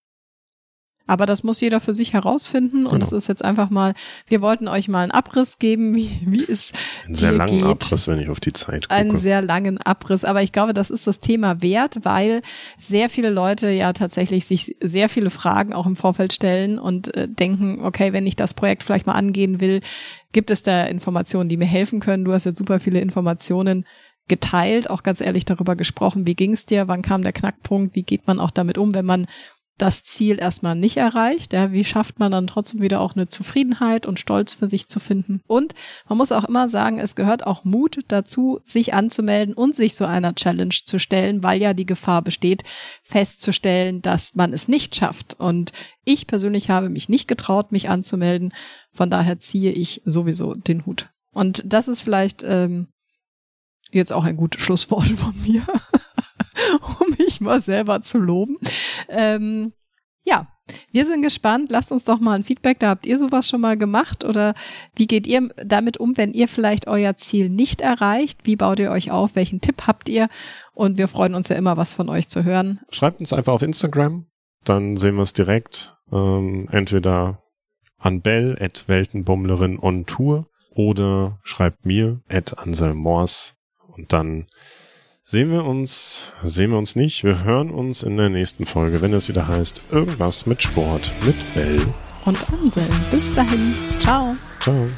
Aber das muss jeder für sich herausfinden und es genau. ist jetzt einfach mal, wir wollten euch mal einen Abriss geben, wie, wie es Einen sehr langen geht. Abriss, wenn ich auf die Zeit gucke. Einen sehr langen Abriss, aber ich glaube, das ist das Thema wert, weil sehr viele Leute ja tatsächlich sich sehr viele Fragen auch im Vorfeld stellen und äh, denken, okay, wenn ich das Projekt vielleicht mal angehen will, gibt es da Informationen, die mir helfen können? Du hast jetzt super viele Informationen geteilt, auch ganz ehrlich darüber gesprochen, wie ging es dir, wann kam der Knackpunkt, wie geht man auch damit um, wenn man das Ziel erstmal nicht erreicht. Ja, wie schafft man dann trotzdem wieder auch eine Zufriedenheit und Stolz für sich zu finden? Und man muss auch immer sagen, es gehört auch Mut dazu, sich anzumelden und sich so einer Challenge zu stellen, weil ja die Gefahr besteht, festzustellen, dass man es nicht schafft. Und ich persönlich habe mich nicht getraut, mich anzumelden. Von daher ziehe ich sowieso den Hut. Und das ist vielleicht ähm, jetzt auch ein gutes Schlusswort von mir. um mich mal selber zu loben. Ähm, ja, wir sind gespannt. Lasst uns doch mal ein Feedback da. Habt ihr sowas schon mal gemacht oder wie geht ihr damit um, wenn ihr vielleicht euer Ziel nicht erreicht? Wie baut ihr euch auf? Welchen Tipp habt ihr? Und wir freuen uns ja immer, was von euch zu hören. Schreibt uns einfach auf Instagram, dann sehen wir es direkt. Ähm, entweder an Bell at Weltenbummlerin on Tour oder schreibt mir at Anselm Mors und dann Sehen wir uns, sehen wir uns nicht. Wir hören uns in der nächsten Folge, wenn es wieder heißt, irgendwas mit Sport mit Bell und Anselm. Bis dahin. Ciao. Ciao.